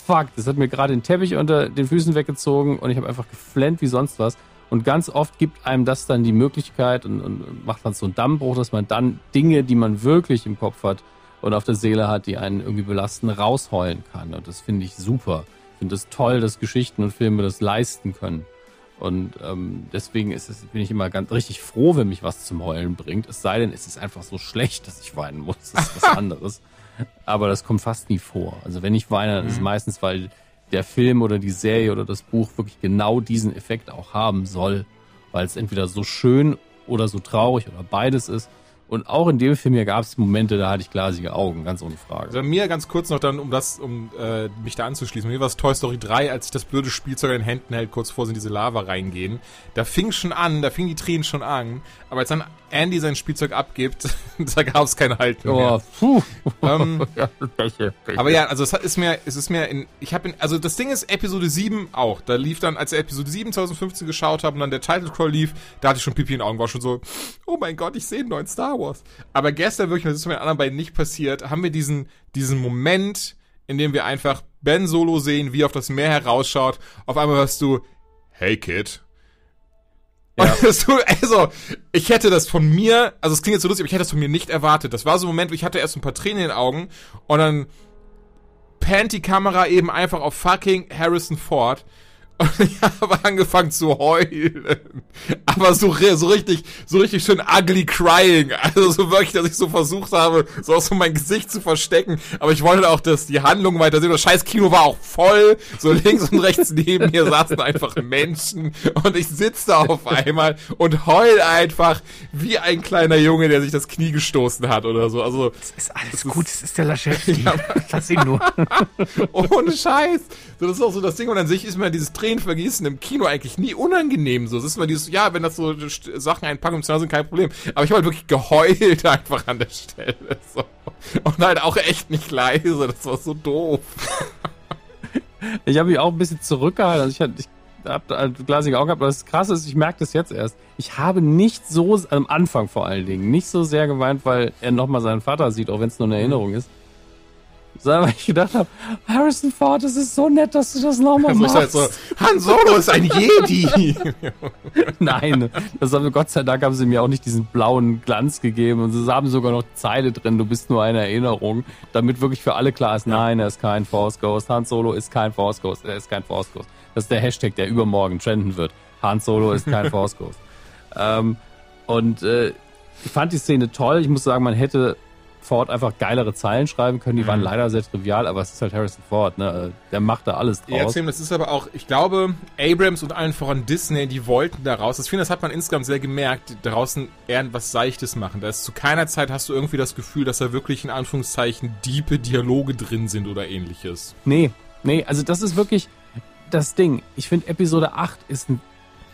fuck, das hat mir gerade den Teppich unter den Füßen weggezogen und ich habe einfach geflennt wie sonst was. Und ganz oft gibt einem das dann die Möglichkeit und, und macht dann so einen Dammbruch, dass man dann Dinge, die man wirklich im Kopf hat, und auf der Seele hat, die einen irgendwie belasten, rausheulen kann. Und das finde ich super. Ich finde es toll, dass Geschichten und Filme das leisten können. Und ähm, deswegen ist es, bin ich immer ganz richtig froh, wenn mich was zum Heulen bringt. Es sei denn, es ist einfach so schlecht, dass ich weinen muss. Das ist was anderes. Aber das kommt fast nie vor. Also wenn ich weine, dann ist es meistens, weil der Film oder die Serie oder das Buch wirklich genau diesen Effekt auch haben soll. Weil es entweder so schön oder so traurig oder beides ist. Und auch in dem Film hier gab es Momente, da hatte ich glasige Augen, ganz ohne Frage. Also mir ganz kurz noch dann, um das, um äh, mich da anzuschließen. Mir war es Toy Story 3, als sich das blöde Spielzeug in den Händen hält, kurz vor sie in diese Lava reingehen. Da fing schon an, da fing die Tränen schon an. Aber als dann Andy sein Spielzeug abgibt, da gab es keine Halten Oh, mehr. puh. Ähm, Ja, Bäche, Bäche. aber ja, also es ist mir, es ist mir in, ich habe also das Ding ist Episode 7 auch. Da lief dann, als ich Episode 7 2015 geschaut habe und dann der Title Crawl lief, da hatte ich schon Pipi in den Augen, war schon so, oh mein Gott, ich sehe einen neuen Star Wars. Aber gestern wirklich, das ist mit den anderen beiden nicht passiert, haben wir diesen, diesen Moment, in dem wir einfach Ben Solo sehen, wie er auf das Meer herausschaut. Auf einmal hörst du, hey Kid. Das du, also, ich hätte das von mir, also es klingt jetzt so lustig, aber ich hätte das von mir nicht erwartet. Das war so ein Moment, wo ich hatte erst ein paar Tränen in den Augen und dann pannt die Kamera eben einfach auf fucking Harrison Ford. Und ich habe angefangen zu heulen. Aber so, so richtig, so richtig schön ugly crying. Also so wirklich, dass ich so versucht habe, so aus so mein Gesicht zu verstecken. Aber ich wollte auch, dass die Handlung weiter sehen. Das scheiß Kino war auch voll. So links und rechts neben mir saßen einfach Menschen. Und ich sitze da auf einmal und heul einfach wie ein kleiner Junge, der sich das Knie gestoßen hat oder so. Also, ist alles gut, es ist der Laschewski. Lass ihn nur. Ohne Scheiß. So, das ist auch so das Ding. Und an sich ist mir dieses Tränenvergießen im Kino eigentlich nie unangenehm. So, es ist immer dieses, ja, wenn das so Sachen einpacken im sind kein Problem. Aber ich habe halt wirklich geheult einfach an der Stelle. So. Und halt auch echt nicht leise. Das war so doof. Ich habe mich auch ein bisschen zurückgehalten. Also ich, hatte- ich habe glasige Augen gehabt, aber das Krasse ist, ich merke das jetzt erst. Ich habe nicht so, am Anfang vor allen Dingen, nicht so sehr geweint, weil er nochmal seinen Vater sieht, auch wenn es nur eine Erinnerung ist. Sondern weil ich gedacht habe, Harrison Ford, es ist so nett, dass du das nochmal machst. halt so, Han Solo ist ein Jedi. Nein, das haben, Gott sei Dank haben sie mir auch nicht diesen blauen Glanz gegeben und sie haben sogar noch Zeile drin, du bist nur eine Erinnerung, damit wirklich für alle klar ist, nein, er ist kein Force Ghost, Han Solo ist kein Force Ghost, er ist kein Force Ghost. Das ist der Hashtag, der übermorgen trenden wird. Han Solo ist kein Force Ghost. Ähm, und äh, ich fand die Szene toll. Ich muss sagen, man hätte Ford einfach geilere Zeilen schreiben können. Die waren leider sehr trivial, aber es ist halt Harrison Ford, ne? Der macht da alles Ja, draus. Tim, das ist aber auch, ich glaube, Abrams und allen voran Disney, die wollten da raus. Das finde, das hat man insgesamt sehr gemerkt, draußen eher was Seichtes machen. Da ist zu keiner Zeit hast du irgendwie das Gefühl, dass da wirklich in Anführungszeichen diepe Dialoge drin sind oder ähnliches. Nee, nee, also das ist wirklich das Ding. Ich finde, Episode 8 ist ein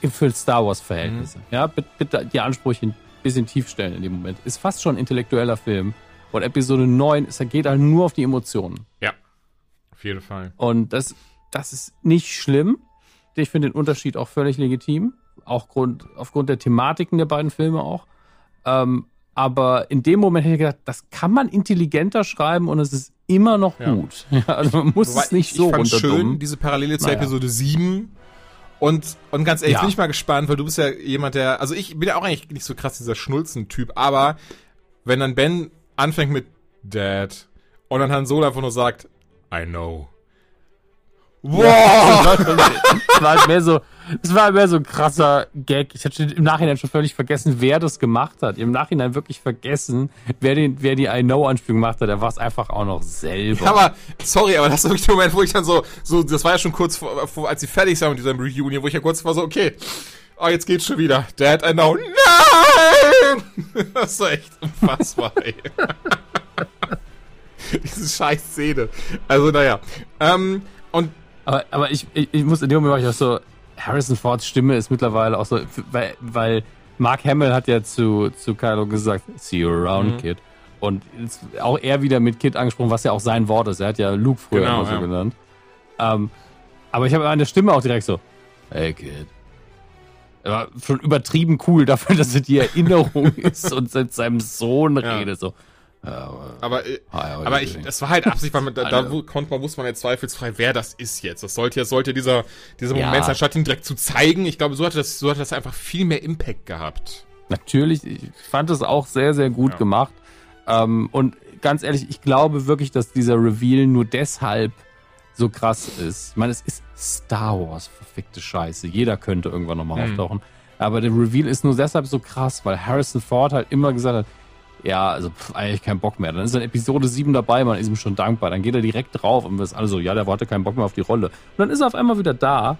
erfüllt Star Wars-Verhältnisse. Ja, bitte, bitte die Ansprüche ein bisschen tief stellen in dem Moment. Ist fast schon ein intellektueller Film. Und Episode 9 ist, geht halt nur auf die Emotionen. Ja, auf jeden Fall. Und das, das ist nicht schlimm. Ich finde den Unterschied auch völlig legitim. Auch Grund, aufgrund der Thematiken der beiden Filme auch. Ähm, aber in dem Moment hätte ich gedacht, das kann man intelligenter schreiben und es ist immer noch Ja. gut. Ja, also man muss Wobei es nicht ich, so ich fand schön, diese Parallele zur Naja. Episode 7. Und, und ganz ehrlich, Ja. bin ich mal gespannt, weil du bist ja jemand, der, also ich bin ja auch eigentlich nicht so krass dieser Schnulzen-Typ, aber wenn dann Ben anfängt mit Dad und dann Han Solo einfach nur sagt, I know. Wow! Es war halt mehr so, es war mehr so ein krasser Gag. Ich hatte im Nachhinein schon völlig vergessen, wer das gemacht hat. Im Nachhinein wirklich vergessen, wer den, wer die I know Anspielung gemacht hat. Er war es einfach auch noch selber. Aber, sorry, aber das ist wirklich der Moment, wo ich dann so, so, das war ja schon kurz vor, vor als sie fertig waren mit dieser Reunion, wo ich ja kurz war so, okay, oh, jetzt geht's schon wieder. Dad, I know. Nein! Das war echt unfassbar, ey. Diese scheiß Szene. Also, naja. Ähm, und Aber, aber ich, ich, ich muss in dem Moment war ich auch so, Harrison Fords Stimme ist mittlerweile auch so, weil, weil Mark Hamill hat ja zu, zu Kylo gesagt, see you around, Kid. Und auch er wieder mit Kid angesprochen, was ja auch sein Wort ist. Er hat ja Luke früher Genau, immer so ja. genannt. Ähm, aber ich habe an der Stimme auch direkt so, hey Kid. Er war schon übertrieben cool dafür, dass er die Erinnerung ist und mit seinem Sohn Ja. redet. So, Aber, äh, are aber ich, das war halt Absicht, weil man, da, da konnte man, wusste man ja zweifelsfrei, wer das ist jetzt. Das sollte, das sollte dieser, dieser Ja. Moment sein, statt ihn direkt zu zeigen. Ich glaube, so hatte das, so hatte das einfach viel mehr Impact gehabt. Natürlich, ich fand es auch sehr, sehr gut Ja. gemacht. Ähm, und ganz ehrlich, ich glaube wirklich, dass dieser Reveal nur deshalb so krass ist. Ich meine, es ist Star Wars, verfickte Scheiße. Jeder könnte irgendwann nochmal Mhm. auftauchen. Aber der Reveal ist nur deshalb so krass, weil Harrison Ford halt immer gesagt hat, ja, also pff, eigentlich keinen Bock mehr. Dann ist in Episode 7 dabei, man ist ihm schon dankbar. Dann geht er direkt drauf und wir alle so, ja, der hatte keinen Bock mehr auf die Rolle. Und dann ist er auf einmal wieder da.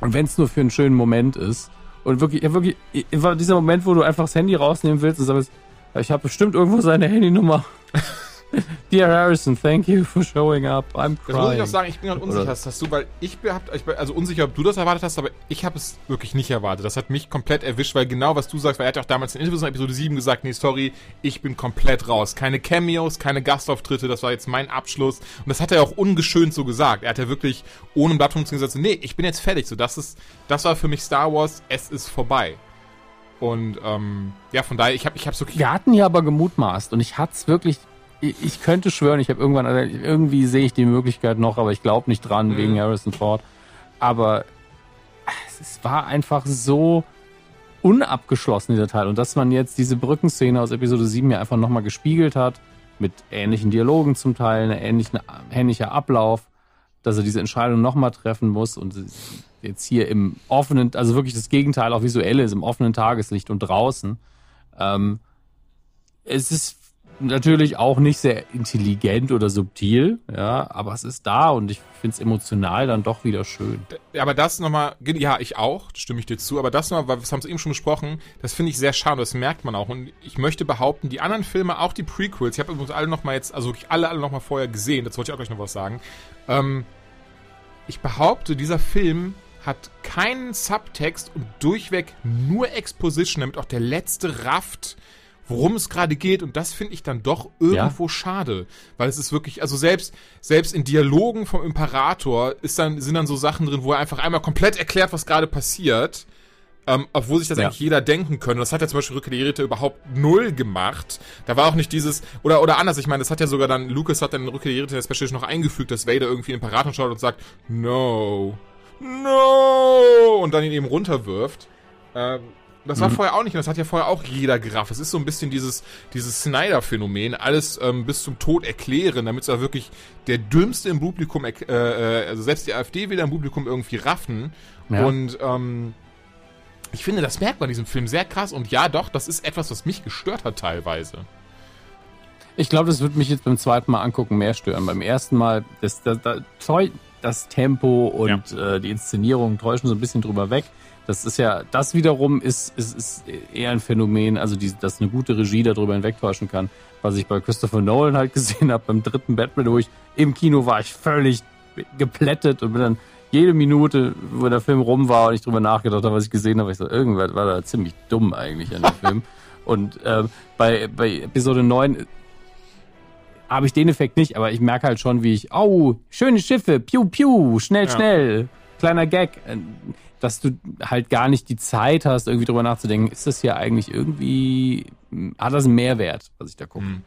Und wenn es nur für einen schönen Moment ist. Und wirklich, ja, wirklich, war dieser Moment, wo du einfach das Handy rausnehmen willst und sagst, ich habe bestimmt irgendwo seine Handynummer. Dear Harrison, thank you for showing up. I'm Das muss ich crying. auch sagen, ich bin halt unsicher, Oder- hast du, weil ich hab, ich also unsicher, ob du das erwartet hast, aber ich habe es wirklich nicht erwartet. Das hat mich komplett erwischt, weil genau was du sagst, weil er hat ja auch damals in Interviews in Episode 7 gesagt, nee, sorry, ich bin komplett raus. Keine Cameos, keine Gastauftritte, das war jetzt mein Abschluss. Und das hat er auch ungeschönt so gesagt. Er hat ja wirklich ohne Blatt gesagt, so, nee, ich bin jetzt fertig. So, das ist, das war für mich Star Wars, es ist vorbei. Und ähm, ja, von daher, ich habe ich hab's wirklich. Wir hatten ja aber gemutmaßt und ich hatte es wirklich, ich, könnte schwören, ich habe irgendwann, also irgendwie sehe ich die Möglichkeit noch, aber ich glaube nicht dran Mhm. wegen Harrison Ford. Aber es, es war einfach so unabgeschlossen, dieser Teil. Und dass man jetzt diese Brückenszene aus Episode 7 ja einfach nochmal gespiegelt hat, mit ähnlichen Dialogen zum Teil, ein ähnlichen, ähnlicher Ablauf, dass er diese Entscheidung nochmal treffen muss und jetzt hier im offenen, also wirklich das Gegenteil auch visuell ist, im offenen Tageslicht und draußen. Ähm, es ist natürlich auch nicht sehr intelligent oder subtil, ja, aber es ist da und ich finde es emotional dann doch wieder schön. Aber das nochmal, ja, ich auch, stimme ich dir zu, aber das nochmal, weil wir haben es eben schon besprochen, das finde ich sehr schade, das merkt man auch. Und ich möchte behaupten, die anderen Filme, auch die Prequels, ich habe übrigens alle nochmal jetzt, also wirklich alle, alle nochmal vorher gesehen, dazu wollte ich auch gleich noch was sagen. Ähm, ich behaupte, dieser Film hat keinen Subtext und durchweg nur Exposition, damit auch der letzte rafft, worum es gerade geht. Und das finde ich dann doch irgendwo schade. Weil es ist wirklich, also selbst, selbst in Dialogen vom Imperator ist dann, sind dann so Sachen drin, wo er einfach einmal komplett erklärt, was gerade passiert. Ähm, obwohl sich das Ja. eigentlich jeder denken könnte. Das hat ja zum Beispiel Rückkehr der Jedi überhaupt null gemacht. Da war auch nicht dieses, oder, oder anders, ich meine, das hat ja sogar dann, Lucas hat dann in Rückkehr der Jedi in der Special noch eingefügt, dass Vader irgendwie in den Imperator schaut und sagt, no, no, und dann ihn eben runterwirft. Ähm, das war vorher auch nicht, das hat ja vorher auch jeder gerafft. Es ist so ein bisschen dieses, dieses Snyder-Phänomen, alles ähm, bis zum Tod erklären, damit es auch wirklich der Dümmste im Publikum, äh, äh, also selbst die AfD will im Publikum irgendwie raffen. Ja. Und ähm, ich finde, das merkt man in diesem Film sehr krass. Und ja, doch, das ist etwas, was mich gestört hat teilweise. Ich glaube, das wird mich jetzt beim zweiten Mal angucken mehr stören. Beim ersten Mal, das, das, das, das Tempo und äh, die Inszenierung täuschen so ein bisschen drüber weg. Das ist ja, das wiederum ist, ist, ist eher ein Phänomen, also die, dass eine gute Regie darüber hinwegtäuschen kann. Was ich bei Christopher Nolan halt gesehen habe, beim dritten Batman, wo ich im Kino war, ich völlig geplättet und bin dann jede Minute, wo der Film rum war und ich drüber nachgedacht habe, was ich gesehen habe, ich so, irgendwas war da ziemlich dumm eigentlich an dem Film. Und äh, bei, bei Episode 9 habe ich den Effekt nicht, aber ich merke halt schon, wie ich, oh, schöne Schiffe, piu, piu, schnell, Ja. schnell, kleiner Gag, dass du halt gar nicht die Zeit hast, irgendwie drüber nachzudenken, ist das hier eigentlich irgendwie, hat das einen Mehrwert, was ich da gucke? Mhm.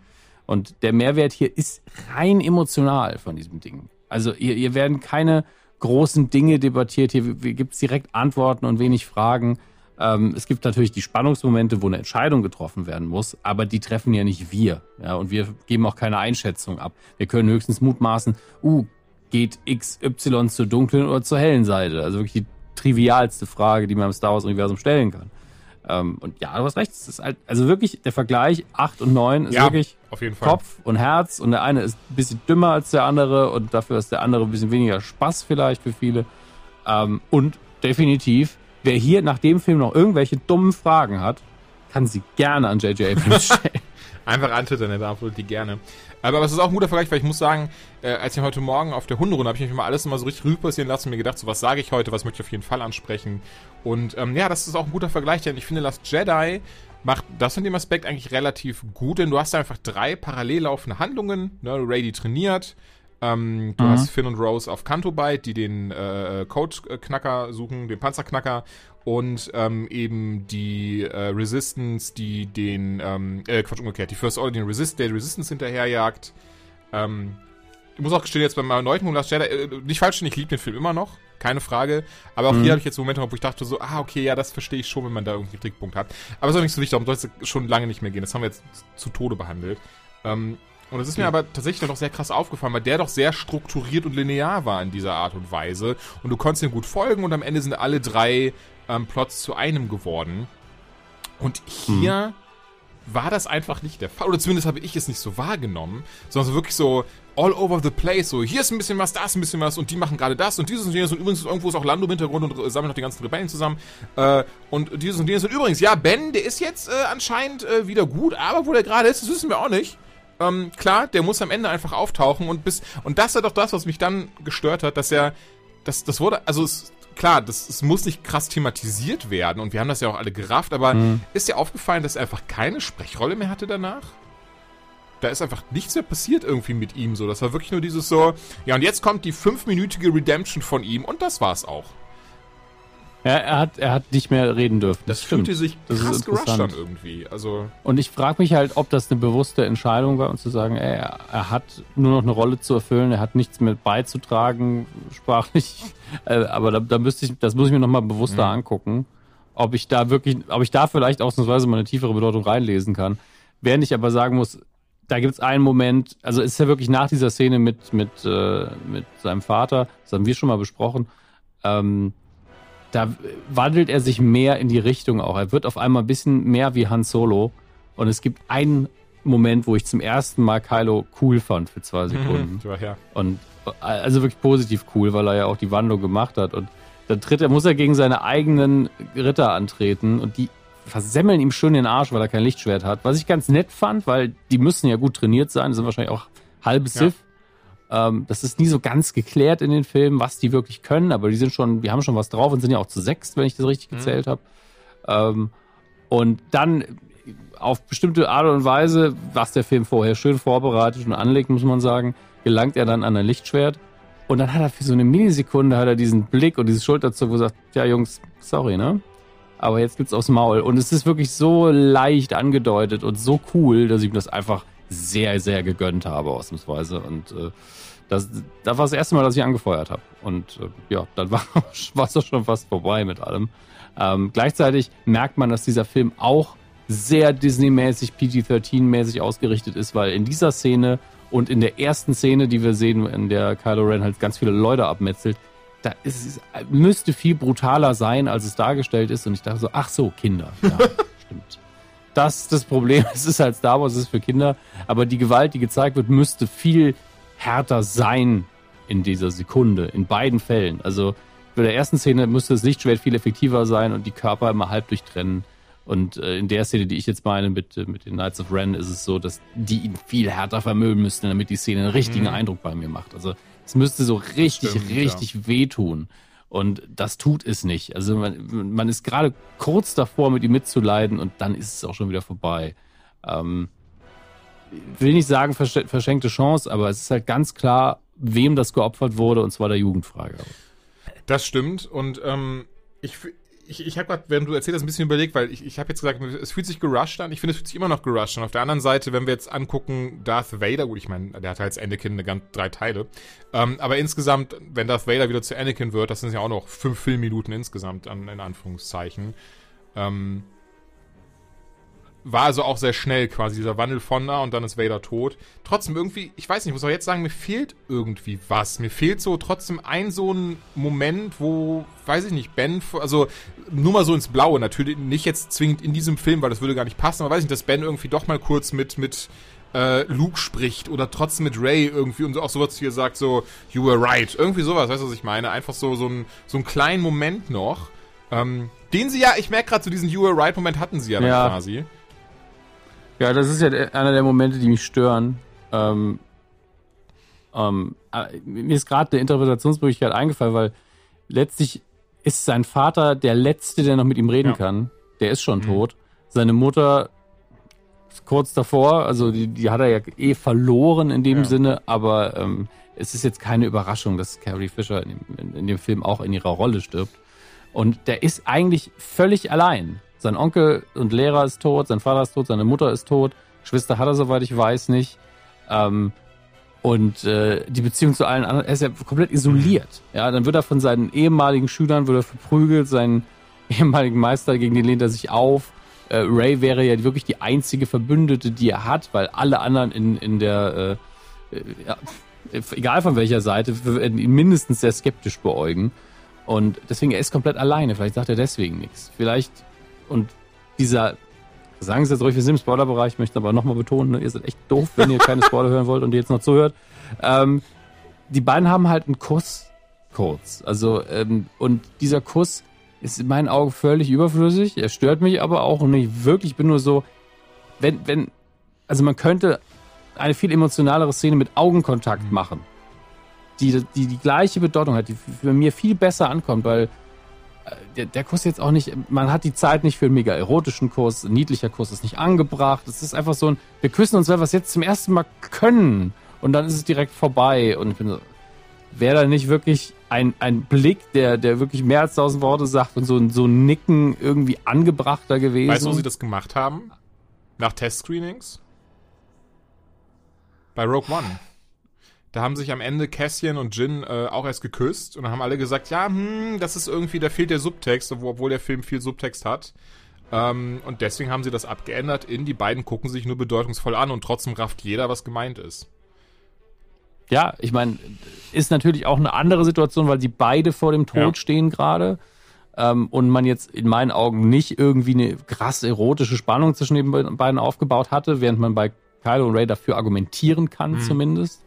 Und der Mehrwert hier ist rein emotional von diesem Ding. Also hier, hier werden keine großen Dinge debattiert, hier gibt es direkt Antworten und wenig Fragen. Ähm, es gibt natürlich die Spannungsmomente, wo eine Entscheidung getroffen werden muss, aber die treffen ja nicht wir. Ja, und wir geben auch keine Einschätzung ab. Wir können höchstens mutmaßen, uh, geht XY zur dunklen oder zur hellen Seite? Also wirklich die trivialste Frage, die man im Star Wars-Universum stellen kann. Ähm, und ja, du hast recht, es ist halt, also wirklich der Vergleich 8 und 9 ist Ja, wirklich. Kopf und Herz und der eine ist ein bisschen dümmer als der andere und dafür ist der andere ein bisschen weniger Spaß vielleicht für viele. Ähm, und definitiv, wer hier nach dem Film noch irgendwelche dummen Fragen hat, kann sie gerne an J.J. Abrams stellen. Einfach antwittern, der darf die gerne. Aber es ist auch ein guter Vergleich, weil ich muss sagen, äh, als ich heute Morgen auf der Hunderunde habe ich mich mal alles immer so richtig Revue passieren lassen und mir gedacht, so was sage ich heute, was möchte ich auf jeden Fall ansprechen. Und ähm, ja, das ist auch ein guter Vergleich, denn ich finde, Last Jedi macht das in dem Aspekt eigentlich relativ gut, denn du hast einfach drei parallel laufende Handlungen. Ne? Ray, die trainiert, ähm, du hast Finn und Rose auf Kanto Bite, die den äh, Code-Knacker suchen, den Panzerknacker und ähm, eben die äh, Resistance, die den, ähm, äh, Quatsch, umgekehrt, die First Order, den Resist, der die Resistance hinterherjagt. Ähm, ich muss auch gestehen, jetzt beim erneuten Last Jedi, äh, nicht falsch, ich liebe den Film immer noch. keine Frage. Aber auch mhm. hier habe ich jetzt Momente, wo ich dachte so, ah, okay, ja, das verstehe ich schon, wenn man da irgendwie einen Trickpunkt hat. Aber es ist auch nicht so wichtig, darum soll es schon lange nicht mehr gehen. Das haben wir jetzt zu Tode behandelt. Ähm, und es ist mir aber tatsächlich noch sehr krass aufgefallen, weil der doch sehr strukturiert und linear war in dieser Art und Weise. Und du konntest ihm gut folgen und am Ende sind alle drei ähm, Plots zu einem geworden. Und hier mhm. war das einfach nicht der Fall. Oder zumindest habe ich es nicht so wahrgenommen, sondern so wirklich so all over the place. So, hier ist ein bisschen was, da ist ein bisschen was und die machen gerade das und dieses und jenes und übrigens irgendwo ist auch Lando im Hintergrund und äh, sammelt noch die ganzen Rebellen zusammen. Äh, und dieses und jenes und übrigens, ja, Ben, der ist jetzt äh, anscheinend äh, wieder gut, aber wo der gerade ist, das wissen wir auch nicht. Ähm, klar, der muss am Ende einfach auftauchen und bis und das ist doch das, was mich dann gestört hat, dass er das das wurde also es klar, das, es muss nicht krass thematisiert werden und wir haben das ja auch alle gerafft, aber mhm. ist dir aufgefallen, dass er einfach keine Sprechrolle mehr hatte danach? Da ist einfach nichts mehr passiert irgendwie mit ihm so. Das war wirklich nur dieses so, ja und jetzt kommt die fünfminütige Redemption von ihm und das war's auch. Ja, er hat, er hat nicht mehr reden dürfen. Das, das fühlte sich das krass gerusht an irgendwie. Also und ich frage mich halt, ob das eine bewusste Entscheidung war, um zu sagen, ey, er, er, hat nur noch eine Rolle zu erfüllen, er hat nichts mehr beizutragen, sprachlich. Äh, aber da, da müsste ich, das muss ich mir nochmal bewusster mhm. angucken, ob ich da wirklich, ob ich da vielleicht ausnahmsweise mal eine tiefere Bedeutung reinlesen kann. Während ich aber sagen muss, da gibt es einen Moment, also ist ja wirklich nach dieser Szene mit, mit, äh, mit seinem Vater, das haben wir schon mal besprochen, ähm, da wandelt er sich mehr in die Richtung auch. Er wird auf einmal ein bisschen mehr wie Han Solo. Und es gibt einen Moment, wo ich zum ersten Mal Kylo cool fand für zwei Sekunden. Mhm, ja. Und also wirklich positiv cool, weil er ja auch die Wandlung gemacht hat. Und dann tritt er, muss er gegen seine eigenen Ritter antreten und die versemmeln ihm schön den Arsch, weil er kein Lichtschwert hat. Was ich ganz nett fand, weil die müssen ja gut trainiert sein, sind wahrscheinlich auch halbe Sith. Ähm, das ist nie so ganz geklärt in den Filmen, was die wirklich können, aber die sind schon, die haben schon was drauf und sind ja auch zu sechs, wenn ich das richtig mhm. gezählt habe. Ähm, und dann auf bestimmte Art und Weise, was der Film vorher schön vorbereitet und anlegt, muss man sagen, gelangt er dann an ein Lichtschwert. Und dann hat er für so eine Millisekunde hat er diesen Blick und diese Schulterzug, wo er sagt, ja Jungs, sorry, ne? Aber jetzt gibt's aufs Maul. Und es ist wirklich so leicht angedeutet und so cool, dass ich mir das einfach sehr, sehr gegönnt habe, ausnahmsweise. Und äh, das, das war das erste Mal, dass ich angefeuert habe. Und äh, ja, dann war es schon fast vorbei mit allem. Ähm, gleichzeitig merkt man, dass dieser Film auch sehr Disney-mäßig, PG-13-mäßig ausgerichtet ist, weil in dieser Szene und in der ersten Szene, die wir sehen, in der Kylo Ren halt ganz viele Leute abmetzelt, da ist es, müsste viel brutaler sein, als es dargestellt ist. Und ich dachte so, ach so, Kinder. Ja, stimmt. Das ist das Problem. Es ist halt Star Wars, es ist für Kinder. Aber die Gewalt, die gezeigt wird, müsste viel härter sein in dieser Sekunde, in beiden Fällen. Also bei der ersten Szene müsste das Lichtschwert viel effektiver sein und die Körper immer halb durchtrennen. Und äh, in der Szene, die ich jetzt meine mit, äh, mit den Knights of Ren, ist es so, dass die ihn viel härter vermögen müssten, damit die Szene einen richtigen mhm. Eindruck bei mir macht. Also es müsste so richtig, Stimmt, richtig ja. wehtun. Und das tut es nicht. Also man, man ist gerade kurz davor, mit ihm mitzuleiden und dann ist es auch schon wieder vorbei. Ähm, will nicht sagen verschenkte Chance, aber es ist halt ganz klar, wem das geopfert wurde, und zwar der Jugendfrage. Das stimmt. Und ähm, ich, ich, ich habe gerade, während du erzählst, ein bisschen überlegt, weil ich, ich habe jetzt gesagt, es fühlt sich gerusht an. Ich finde, es fühlt sich immer noch gerusht an. Auf der anderen Seite, wenn wir jetzt angucken, Darth Vader, gut, ich meine, der hat halt als Anakin eine ganz, drei Teile. Ähm, aber insgesamt, wenn Darth Vader wieder zu Anakin wird, das sind ja auch noch fünf Filmminuten insgesamt, an, in Anführungszeichen. Ähm, war also auch sehr schnell quasi dieser Wandel von da und dann ist Vader tot. Trotzdem irgendwie, ich weiß nicht, ich muss auch jetzt sagen, mir fehlt irgendwie was. Mir fehlt so trotzdem ein so ein Moment, wo, weiß ich nicht, Ben, also nur mal so ins Blaue, natürlich nicht jetzt zwingend in diesem Film, weil das würde gar nicht passen, aber weiß ich nicht, dass Ben irgendwie doch mal kurz mit, mit äh, Luke spricht oder trotzdem mit Ray irgendwie und auch sowas hier sagt, so, you were right. Irgendwie sowas, weißt du, was ich meine? Einfach so, so, ein, so einen kleinen Moment noch. Ähm, den sie ja, ich merke gerade, so diesen You were right Moment hatten sie ja, ja. quasi. Ja, das ist ja einer der Momente, die mich stören. Ähm, ähm, äh, mir ist gerade eine Interpretationsmöglichkeit eingefallen, weil letztlich ist sein Vater der Letzte, der noch mit ihm reden ja. kann. Der ist schon mhm. tot. Seine Mutter ist kurz davor, also die, die hat er ja eh verloren in dem ja. Sinne, aber ähm, es ist jetzt keine Überraschung, dass Carrie Fisher in dem, in, in dem Film auch in ihrer Rolle stirbt. Und der ist eigentlich völlig allein. Sein Onkel und Lehrer ist tot, sein Vater ist tot, seine Mutter ist tot, Geschwister hat er, soweit ich weiß, nicht. Ähm, Und äh, die Beziehung zu allen anderen, er ist ja komplett isoliert. Ja, dann wird er von seinen ehemaligen Schülern wird er verprügelt, seinen ehemaligen Meister, gegen den lehnt er sich auf. Äh, Ray wäre ja wirklich die einzige Verbündete, die er hat, weil alle anderen in, in der, äh ja, egal von welcher Seite, ihn mindestens sehr skeptisch beäugen. Und deswegen, er ist komplett alleine. Vielleicht sagt er deswegen nichts. Vielleicht, und dieser, sagen Sie jetzt ruhig, wir sind im Spoilerbereich, möchte aber nochmal betonen, ne, ihr seid echt doof, wenn ihr keine Spoiler hören wollt und ihr jetzt noch zuhört. Ähm, die beiden haben halt einen Kuss kurz. Also, ähm, und dieser Kuss ist in meinen Augen völlig überflüssig. Er stört mich aber auch nicht wirklich. Ich bin nur so, wenn, wenn, also man könnte eine viel emotionalere Szene mit Augenkontakt mhm. machen, die, die die gleiche Bedeutung hat, die für mir viel besser ankommt, weil der, der Kuss jetzt auch nicht, man hat die Zeit nicht für einen mega erotischen Kuss, ein niedlicher Kuss ist nicht angebracht. Es ist einfach so ein, wir küssen uns, weil wir es jetzt zum ersten Mal können und dann ist es direkt vorbei und ich bin so, wäre da nicht wirklich ein, ein Blick, der, der wirklich mehr als tausend Worte sagt und so ein, so ein Nicken irgendwie angebrachter gewesen? Weißt du, wo sie das gemacht haben? Nach Testscreenings? Bei Rogue One. Da haben sich am Ende Cassian und Jin äh, auch erst geküsst und dann haben alle gesagt, ja, hm, das ist irgendwie, da fehlt der Subtext, obwohl der Film viel Subtext hat. Ähm, und deswegen haben sie das abgeändert in die beiden gucken sich nur bedeutungsvoll an und trotzdem rafft jeder, was gemeint ist ja, ich meine, ist natürlich auch eine andere Situation, weil sie beide vor dem Tod ja. stehen gerade. Ähm, und man jetzt in meinen Augen nicht irgendwie eine krass erotische Spannung zwischen den beiden aufgebaut hatte, während man bei Kylo und Ray dafür argumentieren kann, mhm. zumindest.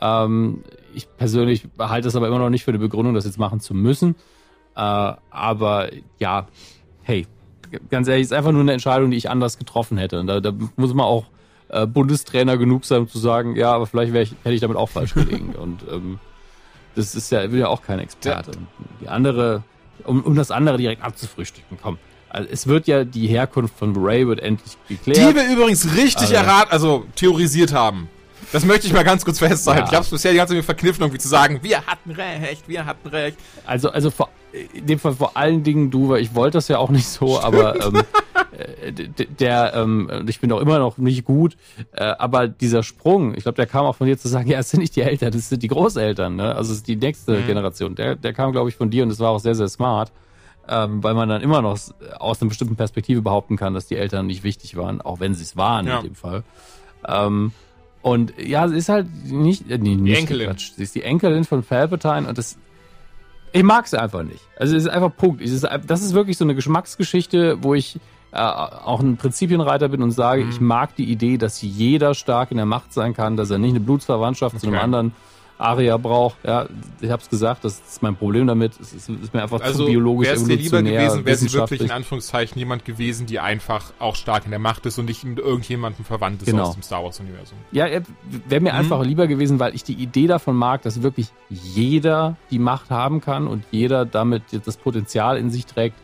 Ähm, ich persönlich halte es aber immer noch nicht für eine Begründung, das jetzt machen zu müssen. Äh, aber ja, hey, ganz ehrlich, ist einfach nur eine Entscheidung, die ich anders getroffen hätte. Und da, da muss man auch äh, Bundestrainer genug sein, um zu sagen, ja, aber vielleicht ich, hätte ich damit auch falsch gelegen. und ähm, das ist ja, will ja auch kein Experte. Und die andere, um, um das andere direkt abzufrühstücken, komm. Also es wird ja die Herkunft von Ray wird endlich geklärt. Die wir übrigens richtig also, errat, also theorisiert haben. Das möchte ich mal ganz kurz festhalten. Ja. Ich habe es bisher die ganze Zeit verkniffen, irgendwie zu sagen, wir hatten recht, wir hatten recht. Also, also vor, in dem Fall vor allen Dingen du, weil ich wollte das ja auch nicht so, aber ähm, äh, der, ähm, ich bin auch immer noch nicht gut, äh, aber dieser Sprung, ich glaube, der kam auch von dir zu sagen, ja, es sind nicht die Eltern, das sind die Großeltern, ne? Also es ist die nächste mhm. Generation. Der, der kam, glaube ich, von dir und das war auch sehr, sehr smart, ähm, weil man dann immer noch aus einer bestimmten Perspektive behaupten kann, dass die Eltern nicht wichtig waren, auch wenn sie es waren ja. in dem Fall. Ähm, und ja, sie ist halt nicht, äh, nee, nicht die Enkelin. Quatsch. Sie ist die Enkelin von Palpatine und das ich mag sie einfach nicht. Also es ist einfach Punkt. Ist, das ist wirklich so eine Geschmacksgeschichte, wo ich äh, auch ein Prinzipienreiter bin und sage, mhm. ich mag die Idee, dass jeder stark in der Macht sein kann, dass er nicht eine Blutsverwandtschaft okay. zu einem anderen Aria braucht. Ja, ich habe es gesagt, das ist mein Problem damit. Es ist, ist mir einfach also, zu biologisch wär's dir lieber gewesen, wäre sie wirklich in Anführungszeichen jemand gewesen, die einfach auch stark in der Macht ist und nicht mit irgendjemandem verwandt ist genau. aus dem Star Wars Universum. Ja, wäre mir mhm. einfach lieber gewesen, weil ich die Idee davon mag, dass wirklich jeder die Macht haben kann und jeder damit das Potenzial in sich trägt,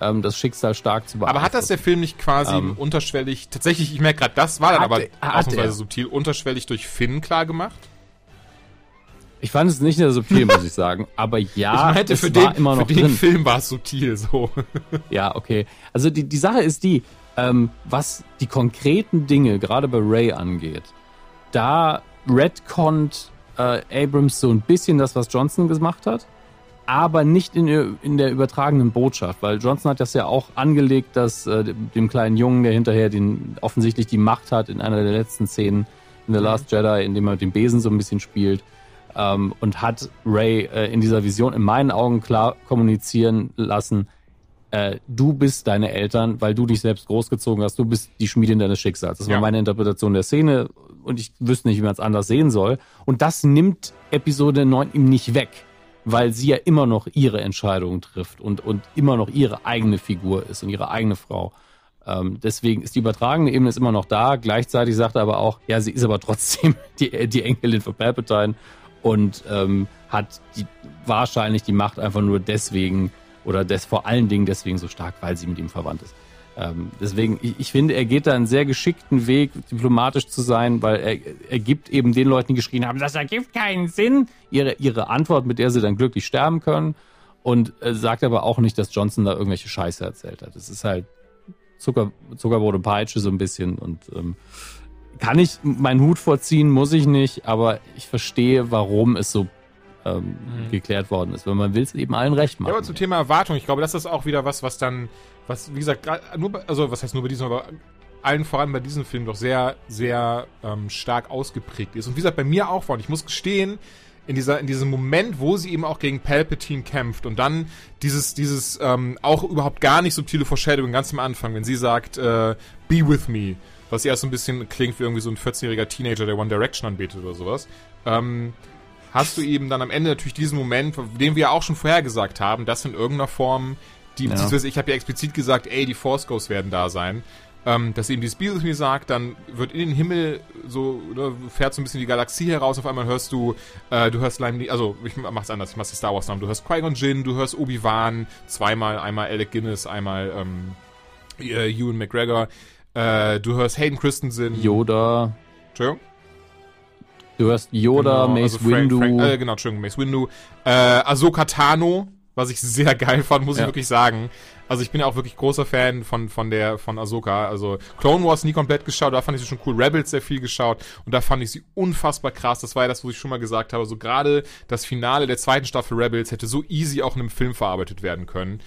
ähm, das Schicksal stark zu beeinflussen. Aber hat das der Film nicht quasi ähm, unterschwellig, tatsächlich, ich merke gerade, das war dann aber ausnahmsweise subtil, unterschwellig durch Finn klar gemacht? Ich fand es nicht sehr subtil, muss ich sagen. Aber ja, ich meinte, für den, immer noch für den Film war es subtil so. ja, okay. Also die, die Sache ist die, ähm, was die konkreten Dinge gerade bei Ray angeht, da retconnt äh, Abrams so ein bisschen das, was Johnson gemacht hat, aber nicht in, in der übertragenen Botschaft, weil Johnson hat das ja auch angelegt, dass äh, dem kleinen Jungen, der hinterher den offensichtlich die Macht hat in einer der letzten Szenen in The Last Jedi, in dem er mit dem Besen so ein bisschen spielt, ähm, und hat Ray äh, in dieser Vision in meinen Augen klar kommunizieren lassen, äh, du bist deine Eltern, weil du dich selbst großgezogen hast, du bist die Schmiedin deines Schicksals. Das ja. war meine Interpretation der Szene und ich wüsste nicht, wie man es anders sehen soll. Und das nimmt Episode 9 ihm nicht weg, weil sie ja immer noch ihre Entscheidungen trifft und, und immer noch ihre eigene Figur ist und ihre eigene Frau. Ähm, deswegen ist die übertragene Ebene ist immer noch da. Gleichzeitig sagt er aber auch, ja, sie ist aber trotzdem die, die Enkelin von Palpatine und ähm, hat die, wahrscheinlich die Macht einfach nur deswegen oder des, vor allen Dingen deswegen so stark, weil sie mit ihm verwandt ist. Ähm, deswegen, ich, ich, finde, er geht da einen sehr geschickten Weg, diplomatisch zu sein, weil er, er gibt eben den Leuten, die geschrien haben, das ergibt keinen Sinn, ihre, ihre Antwort, mit der sie dann glücklich sterben können. Und äh, sagt aber auch nicht, dass Johnson da irgendwelche Scheiße erzählt hat. Es ist halt Zucker, Zuckerbrot und Peitsche so ein bisschen und ähm, kann ich meinen Hut vorziehen, muss ich nicht, aber ich verstehe, warum es so ähm, mhm. geklärt worden ist, weil man will es eben allen recht machen. Ja, aber zum Thema Erwartung, ich glaube, das ist auch wieder was, was dann, was, wie gesagt, nur, bei, also was heißt nur bei diesem, aber allen voran bei diesem Film doch sehr, sehr ähm, stark ausgeprägt ist. Und wie gesagt, bei mir auch war. Und ich muss gestehen, in dieser in diesem Moment, wo sie eben auch gegen Palpatine kämpft und dann dieses dieses ähm, auch überhaupt gar nicht subtile Foreshadowing ganz am Anfang, wenn sie sagt äh, Be with me, was erst so ein bisschen klingt wie irgendwie so ein 14-jähriger Teenager, der One Direction anbetet oder sowas. Ähm, hast du eben dann am Ende natürlich diesen Moment, den wir auch schon vorher gesagt haben, dass in irgendeiner Form die, ja. ich habe ja explizit gesagt, ey, die Force Ghosts werden da sein ähm, dass eben die Speed mir sagt, dann wird in den Himmel so, oder fährt so ein bisschen die Galaxie heraus, auf einmal hörst du, äh, du hörst Lime, also ich mach's anders, ich mach's die Star Wars Namen, du hörst Qui-Gon Jinn, du hörst Obi-Wan, zweimal, einmal Alec Guinness, einmal ähm, äh, Ewan McGregor, äh, du hörst Hayden Christensen. Yoda. Entschuldigung? Du hörst Yoda, genau, Mace also Frank, Windu. Frank, äh, genau, Entschuldigung, Mace Windu. Äh, Ahsoka Tano, was ich sehr geil fand, muss ja. ich wirklich sagen. Also ich bin ja auch wirklich großer Fan von, von der, von Ahsoka. Also Clone Wars nie komplett geschaut, da fand ich sie schon cool. Rebels sehr viel geschaut und da fand ich sie unfassbar krass. Das war ja das, wo ich schon mal gesagt habe. So gerade das Finale der zweiten Staffel Rebels hätte so easy auch in einem Film verarbeitet werden können.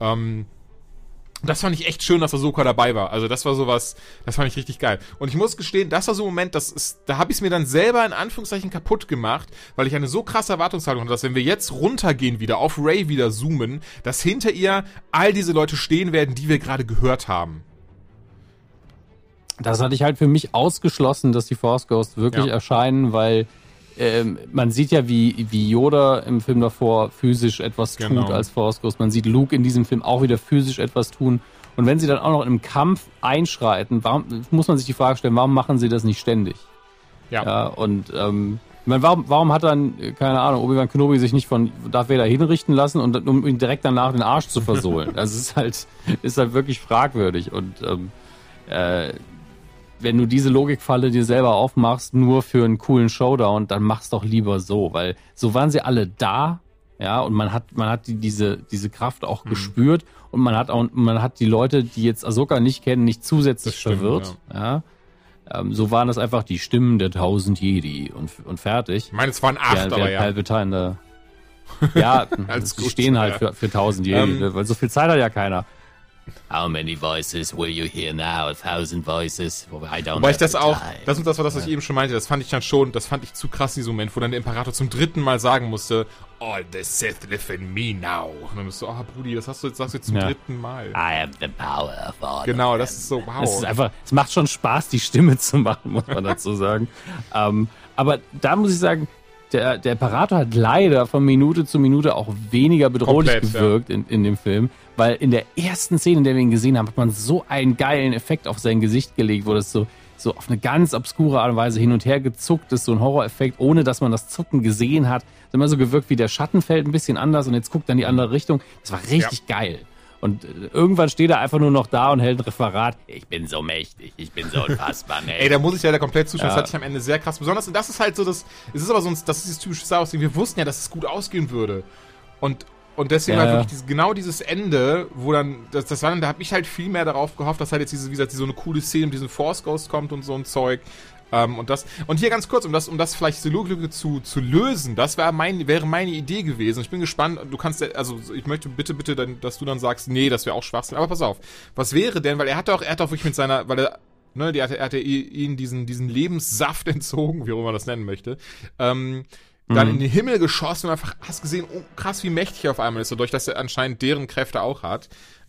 Ähm, das fand ich echt schön, dass Ahsoka dabei war. Also das war sowas, das fand ich richtig geil. Und ich muss gestehen, das war so ein Moment, das ist, da habe ich es mir dann selber in Anführungszeichen kaputt gemacht, weil ich eine so krasse Erwartungshaltung hatte, dass wenn wir jetzt runtergehen wieder, auf Ray wieder zoomen, dass hinter ihr all diese Leute stehen werden, die wir gerade gehört haben. Das hatte ich halt für mich ausgeschlossen, dass die Force Ghosts wirklich ja. erscheinen, weil ähm, man sieht ja, wie, wie Yoda im Film davor physisch etwas genau. tut als Force Ghost. Man sieht Luke in diesem Film auch wieder physisch etwas tun. Und wenn sie dann auch noch im Kampf einschreiten, warum, muss man sich die Frage stellen, warum machen sie das nicht ständig? Ja. ja und ähm, ich meine, warum, warum hat dann, keine Ahnung, Obi-Wan Kenobi sich nicht von Darth Vader hinrichten lassen, und, um ihn direkt danach den Arsch zu versohlen? das ist halt, ist halt wirklich fragwürdig. Und ähm, äh, wenn du diese Logikfalle dir selber aufmachst, nur für einen coolen Showdown, dann mach's doch lieber so, weil so waren sie alle da, ja, und man hat, man hat die, diese, diese Kraft auch mhm. gespürt und man hat auch, man hat die Leute, die jetzt Ahsoka nicht kennen, nicht zusätzlich stimmt, verwirrt, ja. ja. Ähm, so waren das einfach die Stimmen der tausend Jedi und, und fertig. Ich meine, es waren acht, der, aber ja. Palpatine da, ja, sie stehen halt für, für tausend Jedi, ähm, weil so viel Zeit hat ja keiner. How many voices will you hear now? A thousand voices. I don't Wobei ich das auch, das und das war das, was ich eben schon meinte, das fand ich dann schon, das fand ich zu krass in diesem Moment, wo dann der Imperator zum dritten Mal sagen musste, All the Sith live in me now. Und dann bist du, oh Brudi, das hast du jetzt, sagst du jetzt zum ja. dritten Mal. I am the power of all Genau, das ist so, wow. Es ist einfach, es macht schon Spaß, die Stimme zu machen, muss man dazu sagen. um, ähm, aber da muss ich sagen, der, der Imperator hat leider von Minute zu Minute auch weniger bedrohlich Komplett, gewirkt ja. in, in dem Film, weil in der ersten Szene, in der wir ihn gesehen haben, hat man so einen geilen Effekt auf sein Gesicht gelegt, wo das so, so auf eine ganz obskure Art und Weise hin und her gezuckt ist, so ein Horroreffekt, ohne dass man das Zucken gesehen hat. Es hat immer so gewirkt, wie der Schatten fällt ein bisschen anders und jetzt guckt dann die andere Richtung. Das war richtig ja. geil. Und äh, irgendwann steht er einfach nur noch da und hält ein Referat. Ich bin so mächtig, ich bin so unfassbar mächtig. Ey, da muss ich leider komplett zustimmen. Ja. Das hatte ich am Ende sehr krass. Besonders, und das ist halt so das, es ist aber so ein, das ist das typische Star Wars Ding. Wir wussten ja, dass es gut ausgehen würde. Und, und deswegen ja. halt wirklich dieses, genau dieses Ende, wo dann, das, das war dann, da habe ich halt viel mehr darauf gehofft, dass halt jetzt diese, wie gesagt, so eine coole Szene mit diesem Force Ghost kommt und so ein Zeug. Ähm, und das und hier ganz kurz, um das, um das vielleicht die Lücke zu, zu lösen, das wäre mein, wäre meine Idee gewesen. Ich bin gespannt. Du kannst, also ich möchte bitte, bitte, dann, dass du dann sagst, nee, das wäre auch Schwachsinn. Aber pass auf, was wäre denn, weil er hat auch, er hat auch wirklich mit seiner, weil er Ne, die hat, er hat ihn diesen, diesen Lebenssaft entzogen, wie auch immer man das nennen möchte. Ähm, dann mhm. in den Himmel geschossen und einfach hast gesehen, oh, krass, wie mächtig er auf einmal ist, dadurch, dass er anscheinend deren Kräfte auch hat.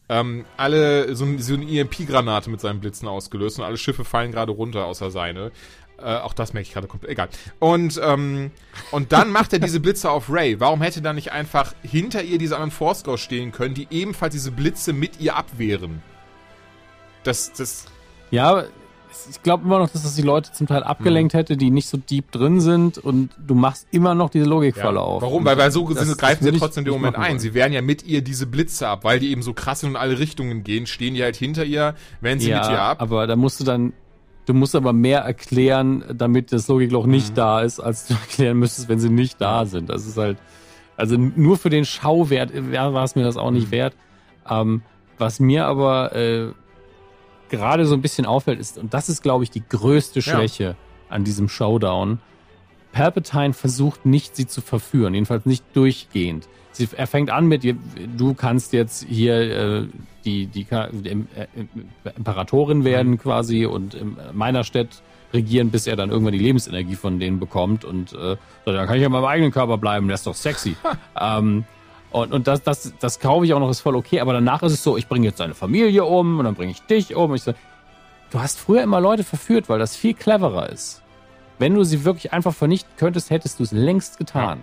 Ähm, alle so, so eine EMP-Granate mit seinen Blitzen ausgelöst und alle Schiffe fallen gerade runter, außer seine. Äh, auch das merke ich gerade komplett. Egal. Und, ähm, und dann macht er diese Blitze auf Ray. Warum hätte da nicht einfach hinter ihr diese anderen Force stehen können, die ebenfalls diese Blitze mit ihr abwehren? Das, das. Ja, ich glaube immer noch, dass das die Leute zum Teil abgelenkt mhm. hätte, die nicht so deep drin sind und du machst immer noch diese Logikfalle ja. auf. Warum? Weil, weil so das, greifen sie trotzdem in dem Moment ein. Sie wehren ja mit ihr diese Blitze ab, weil die eben so krass in alle Richtungen gehen, stehen die halt hinter ihr, wehren sie ja, mit ihr ab. aber da musst du dann, du musst aber mehr erklären, damit das Logikloch nicht mhm. da ist, als du erklären müsstest, wenn sie nicht da sind. Das ist halt, also nur für den Schauwert war es mir das auch nicht mhm. wert. Ähm, was mir aber äh, gerade so ein bisschen auffällt, ist, und das ist, glaube ich, die größte Schwäche ja. an diesem Showdown. Palpatine versucht nicht, sie zu verführen, jedenfalls nicht durchgehend. Sie, er fängt an mit, du kannst jetzt hier äh, die, die, die äh, Imperatorin werden mhm. quasi und in meiner Stadt regieren, bis er dann irgendwann die Lebensenergie von denen bekommt und äh, dann kann ich ja in meinem eigenen Körper bleiben, der ist doch sexy. ähm, und, und das, das, das kaufe ich auch noch, ist voll okay, aber danach ist es so, ich bringe jetzt deine Familie um und dann bringe ich dich um. Ich so, du hast früher immer Leute verführt, weil das viel cleverer ist. Wenn du sie wirklich einfach vernichten könntest, hättest du es längst getan.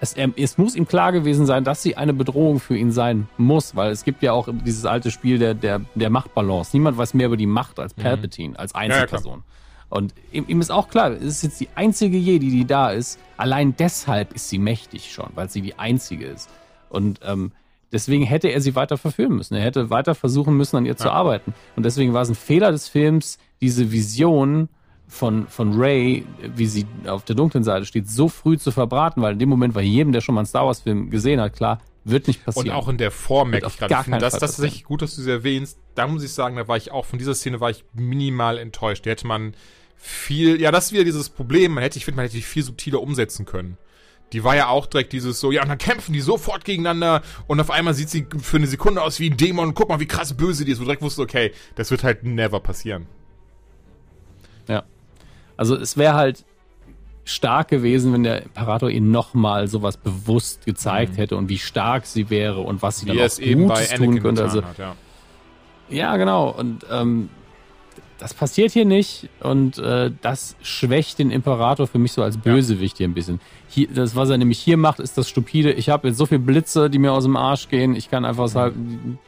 Es, es, muss ihm klar gewesen sein, dass sie eine Bedrohung für ihn sein muss, weil es gibt ja auch dieses alte Spiel der, der, der Machtbalance. Niemand weiß mehr über die Macht als mhm. Palpatine, mhm. als Einzelperson. Ja, und ihm, ist auch klar, es ist jetzt die einzige Jedi, die da ist. Allein deshalb ist sie mächtig schon, weil sie die einzige ist. Und ähm, deswegen hätte er sie weiter verführen müssen. Er hätte weiter versuchen müssen, an ihr ja. zu arbeiten. Und deswegen war es ein Fehler des Films, diese Vision von, von Ray, wie sie auf der dunklen Seite steht, so früh zu verbraten, weil in dem Moment war jedem, der schon mal einen Star Wars-Film gesehen hat, klar, wird nicht passieren. Und auch in der Form merke ich gerade. das, das ist tatsächlich gut, dass du sie erwähnst. Da muss ich sagen, da war ich auch, von dieser Szene war ich minimal enttäuscht. Die hätte man viel, ja, das ist wieder dieses Problem, man hätte, ich finde, man hätte die viel subtiler umsetzen können. Die war ja auch direkt dieses so, ja, und dann kämpfen die sofort gegeneinander und auf einmal sieht sie für eine Sekunde aus wie ein Dämon und guck mal, wie krass böse die ist, wo du direkt wusste, okay, das wird halt never passieren. Ja. Also es wäre halt stark gewesen, wenn der Imperator ihnen nochmal sowas bewusst gezeigt mhm. hätte und wie stark sie wäre und was sie wie dann auch Gutes tun könnte. Also, hat, ja. ja, genau. Und ähm, das passiert hier nicht und äh, das schwächt den Imperator für mich so als Bösewicht hier ein bisschen. Hier, das, was er nämlich hier macht, ist das stupide. Ich habe jetzt so viele Blitze, die mir aus dem Arsch gehen. Ich kann einfach halb,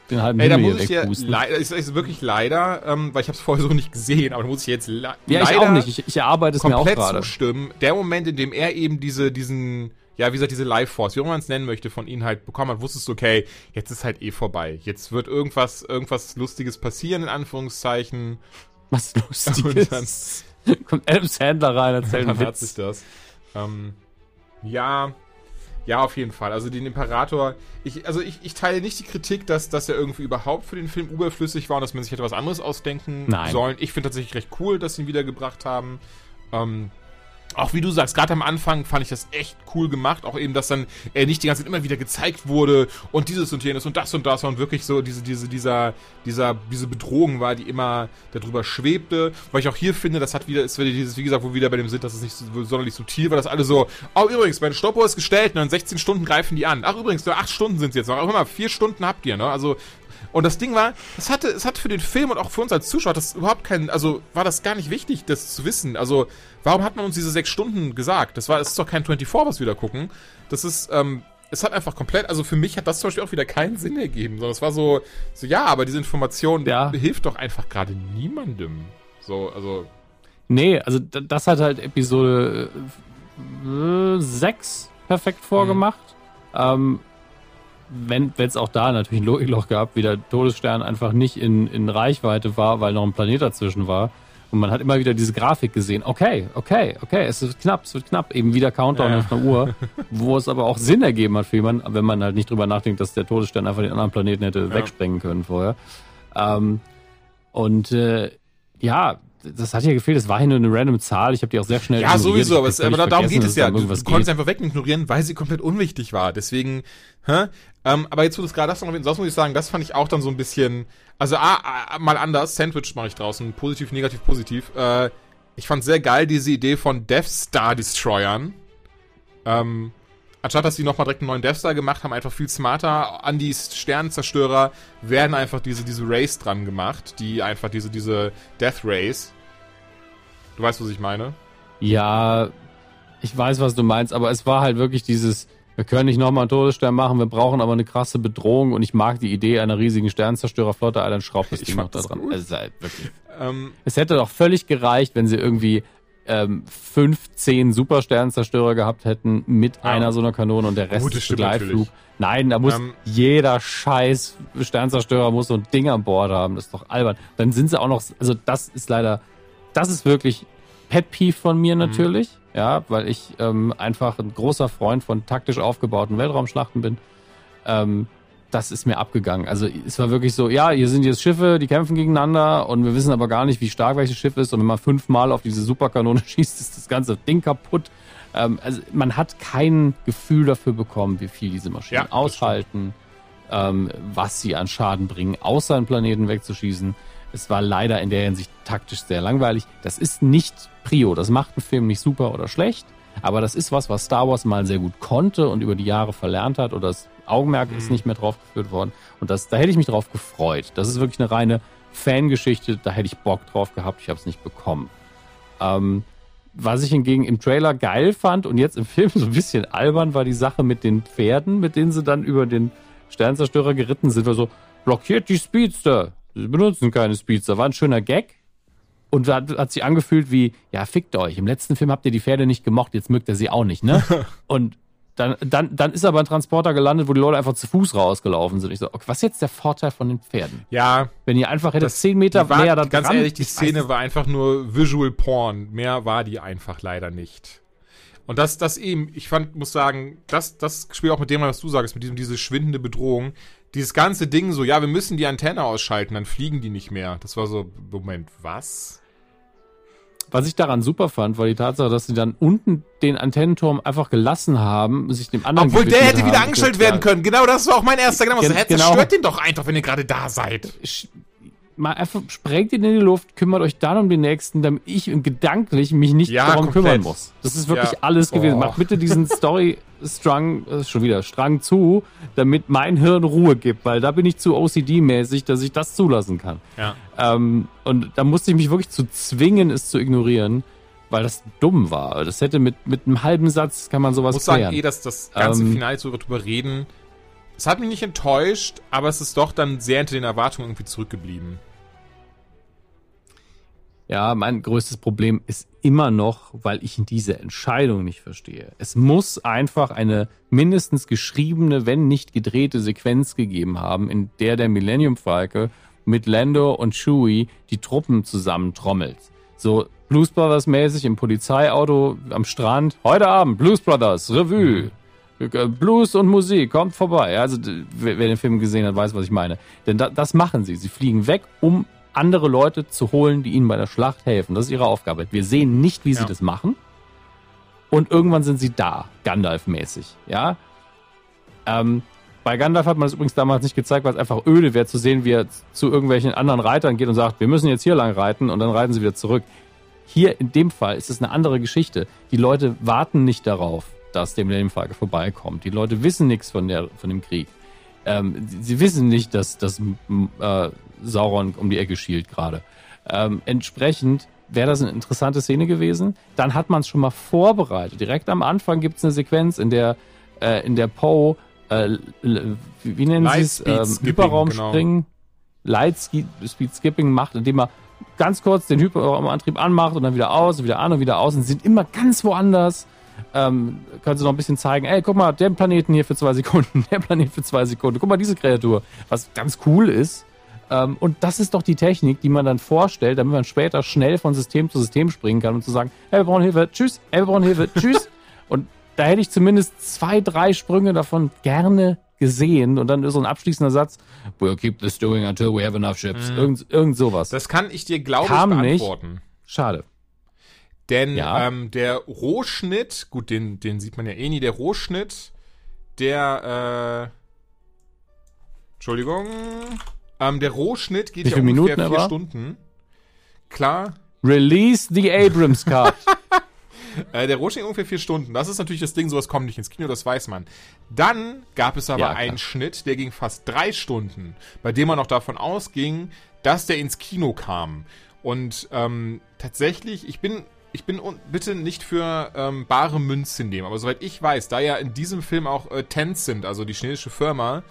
den halben Ey, da muss ich ja leider, ist, ist wirklich leider, ähm, weil ich habe es vorher so nicht gesehen, aber da muss ich jetzt le ja, leider ich auch nicht. Ich, ich erarbeite es mir auch gerade. zustimmen. Der Moment, in dem er eben diese, diesen ja, wie gesagt, diese Life Force, wie auch man es nennen möchte, von ihnen halt bekommen hat, wusstest du, okay, jetzt ist halt eh vorbei. Jetzt wird irgendwas, irgendwas Lustiges passieren, in Anführungszeichen was Lustiges. Und dann kommt Adam Sandler rein, erzählt einen Witz. sich das. Ähm, ja, ja, auf jeden Fall. Also den Imperator, ich, also ich, ich teile nicht die Kritik, dass, dass er irgendwie überhaupt für den Film überflüssig war und dass man sich hätte was anderes ausdenken Nein. sollen. Ich finde tatsächlich recht cool, dass sie ihn wiedergebracht haben. Ähm, auch wie du sagst, gerade am Anfang fand ich das echt cool gemacht. Auch eben, dass dann er nicht die ganze Zeit immer wieder gezeigt wurde und dieses und jenes und das und das und wirklich so diese, diese, dieser, dieser, diese Bedrohung war, die immer darüber schwebte. Weil ich auch hier finde, das hat wieder, ist wieder dieses, wie gesagt, wo wir wieder bei dem sind, dass es nicht so, sonderlich subtil war, dass alle so, oh übrigens, meine Stoppuhr ist gestellt und in 16 Stunden greifen die an. Ach übrigens, nur 8 Stunden sind es jetzt noch. Auch immer, 4 Stunden habt ihr, ne? Also und das Ding war, es hatte, es hat für den Film und auch für uns als Zuschauer das überhaupt kein, also war das gar nicht wichtig, das zu wissen. Also, warum hat man uns diese sechs Stunden gesagt? Das war, es ist doch kein 24, was wir da gucken. Das ist, ähm, es hat einfach komplett, also für mich hat das zum Beispiel auch wieder keinen Sinn ergeben, sondern es war so, so ja, aber diese Information ja. hilft doch einfach gerade niemandem. So, also. Nee, also das hat halt Episode 6 äh, perfekt vorgemacht. Mhm. Ähm, wenn es auch da natürlich ein Logikloch gab, wie der Todesstern einfach nicht in, in Reichweite war, weil noch ein Planet dazwischen war. Und man hat immer wieder diese Grafik gesehen. Okay, okay, okay, es wird knapp, es wird knapp. Eben wieder Countdown ja. auf einer Uhr, wo es aber auch Sinn ergeben hat für jemanden, wenn man halt nicht drüber nachdenkt, dass der Todesstern einfach den anderen Planeten hätte ja. wegsprengen können vorher. Ähm, und äh, ja, das hat ja gefehlt, das war hier nur eine random Zahl. Ich habe die auch sehr schnell Ja, sowieso, aber, es, aber darum geht es ja. Du, konntest einfach wegignorieren, weil sie komplett unwichtig war. Deswegen, hä? Ähm, aber jetzt, wo du es gerade hast, sonst muss ich sagen, das fand ich auch dann so ein bisschen, also ah, ah, mal anders, Sandwich mache ich draußen, positiv, negativ, positiv. Äh, ich fand sehr geil diese Idee von Death Star Destroyern. Ähm, anstatt dass sie nochmal direkt einen neuen Death Star gemacht haben, einfach viel smarter an die Sternenzerstörer werden einfach diese, diese Rays dran gemacht, die einfach diese, diese Death Rays. Du weißt, was ich meine? Ja, ich weiß, was du meinst, aber es war halt wirklich dieses, wir können nicht nochmal einen Todesstern machen, wir brauchen aber eine krasse Bedrohung und ich mag die Idee einer riesigen Sternzerstörerflotte, Alter, dann schraubt das Ding noch da dran. Es, halt wirklich, ähm, es hätte doch völlig gereicht, wenn sie irgendwie ähm, 15 Supersternzerstörer gehabt hätten mit ja. einer so einer Kanone und der Rest ist Begleitflug. Nein, da muss ähm, jeder scheiß Sternzerstörer muss so ein Ding an Bord haben. Das ist doch albern. Dann sind sie auch noch, also das ist leider, das ist wirklich Pet Peeve von mir mhm. natürlich. Mhm ja, weil ich ähm, einfach ein großer Freund von taktisch aufgebauten Weltraumschlachten bin. Ähm, das ist mir abgegangen. Also es war wirklich so, ja, hier sind jetzt Schiffe, die kämpfen gegeneinander und wir wissen aber gar nicht, wie stark welches Schiff ist. Und wenn man fünfmal auf diese Superkanone schießt, ist das ganze Ding kaputt. Ähm, also man hat kein Gefühl dafür bekommen, wie viel diese Maschinen Ja, aushalten, ähm, was sie an Schaden bringen, außer einen Planeten wegzuschießen. Es war leider in der Hinsicht taktisch sehr langweilig. Das ist nicht Prio. Das macht einen Film nicht super oder schlecht. Aber das ist was, was Star Wars mal sehr gut konnte und über die Jahre verlernt hat. Oder das Augenmerk ist nicht mehr drauf geführt worden. Und das, da hätte ich mich drauf gefreut. Das ist wirklich eine reine Fangeschichte. Da hätte ich Bock drauf gehabt. Ich habe es nicht bekommen. Ähm, was ich hingegen im Trailer geil fand und jetzt im Film so ein bisschen albern, war die Sache mit den Pferden, mit denen sie dann über den Sternzerstörer geritten sind. War so, blockiert die Speedster. Sie benutzen keine Speedster. War ein schöner Gag. Und da hat, hat sich angefühlt wie, ja, fickt euch. Im letzten Film habt ihr die Pferde nicht gemocht, jetzt mögt ihr sie auch nicht, ne? und dann, dann, dann ist aber ein Transporter gelandet, wo die Leute einfach zu Fuß rausgelaufen sind. Ich so, okay, was ist jetzt der Vorteil von den Pferden? Ja, Wenn ihr einfach hättet Das- zehn Meter war, näher da ganz dran, ehrlich, die Szene war einfach nur Visual Porn. Mehr war die einfach leider nicht. Und das, das eben, ich fand, muss sagen, das, das spielt auch mit dem, was du sagst, mit diesem, diese schwindende Bedrohung. Dieses ganze Ding so, ja, wir müssen die Antenne ausschalten, dann fliegen die nicht mehr. Das war so, Moment, was? Was ich daran super fand, war die Tatsache, dass sie dann unten den Antennenturm einfach gelassen haben, sich dem anderen Obwohl der hätte wieder haben. angestellt Ja, werden können. Genau, das war auch mein erster Gedanke. Gen- Gen genau. Zerstört den doch einfach, wenn ihr gerade da seid. sch- Mal einfach sprengt ihn in die Luft, kümmert euch dann um den nächsten, damit ich gedanklich mich nicht Ja, darum komplett. kümmern muss. Das ist wirklich Ja. alles gewesen. Oh. Macht bitte diesen Story-Strang, äh, schon wieder, Strang zu, damit mein Hirn Ruhe gibt, weil da bin ich zu OCD-mäßig, dass ich das zulassen kann. Ja. Ähm, und da musste ich mich wirklich zu zwingen, es zu ignorieren, weil das dumm war. Das hätte mit, mit einem halben Satz kann man sowas muss sagen, klären. eh, dass das ganze Ähm, Finale so drüber reden, es hat mich nicht enttäuscht, aber es ist doch dann sehr hinter den Erwartungen irgendwie zurückgeblieben. Ja, mein größtes Problem ist immer noch, weil ich diese Entscheidung nicht verstehe. Es muss einfach eine mindestens geschriebene, wenn nicht gedrehte Sequenz gegeben haben, in der der Millennium Falke mit Lando und Chewie die Truppen zusammentrommelt. So Blues Brothers mäßig im Polizeiauto am Strand. Heute Abend Blues Brothers Revue. Blues und Musik, kommt vorbei. Also, wer den Film gesehen hat, weiß, was ich meine. Denn da, das machen sie. Sie fliegen weg, um andere Leute zu holen, die ihnen bei der Schlacht helfen. Das ist ihre Aufgabe. Wir sehen nicht, wie sie Ja. das machen. Und irgendwann sind sie da, Gandalf-mäßig. Ja. Ähm, bei Gandalf hat man es übrigens damals nicht gezeigt, weil es einfach öde wäre zu sehen, wie er zu irgendwelchen anderen Reitern geht und sagt, wir müssen jetzt hier lang reiten und dann reiten sie wieder zurück. Hier in dem Fall ist es eine andere Geschichte. Die Leute warten nicht darauf, dass der Millennium Falke vorbeikommt. Die Leute wissen nichts von, der, von dem Krieg. Ähm, sie, sie wissen nicht, dass, dass äh, Sauron um die Ecke schielt gerade. Ähm, entsprechend wäre das eine interessante Szene gewesen. Dann hat man es schon mal vorbereitet. Direkt am Anfang gibt es eine Sequenz, in der, äh, in der Poe, äh, wie, nennen sie es, ähm, Hyperraumspringen, Lightspeed Speed Skipping macht, indem er ganz kurz den Hyperraumantrieb anmacht und dann wieder aus und wieder an und wieder aus und sie sind immer ganz woanders. Ähm, können sie noch ein bisschen zeigen, ey, guck mal, der Planeten hier für zwei Sekunden, der Planet für zwei Sekunden, guck mal, diese Kreatur, was ganz cool ist. Ähm, und das ist doch die Technik, die man dann vorstellt, damit man später schnell von System zu System springen kann und zu sagen, hey, wir brauchen Hilfe, tschüss, hey, wir brauchen Hilfe, tschüss. und da hätte ich zumindest zwei, drei Sprünge davon gerne gesehen und dann ist so ein abschließender Satz, we'll keep this doing until we have enough ships. Irgend, irgend sowas. Das kann ich dir, glaube ich, Kam nicht. beantworten. Schade. Denn Ja. ähm, der Rohschnitt, gut, den, den sieht man ja eh nie, der Rohschnitt, der, äh, Entschuldigung, ähm, der Rohschnitt geht Wie ja ungefähr Minuten vier? Stunden. Klar, Release the Abrams Cut. äh, der Rohschnitt ungefähr vier Stunden. Das ist natürlich das Ding, sowas kommt nicht ins Kino, das weiß man. Dann gab es aber Ja, einen Schnitt, der ging fast drei Stunden, bei dem man noch davon ausging, dass der ins Kino kam. Und ähm, tatsächlich, ich bin, ich bin bitte nicht für ähm, bare Münze nehmen, aber soweit ich weiß, da ja in diesem Film auch äh, Tencent, also die chinesische Firma,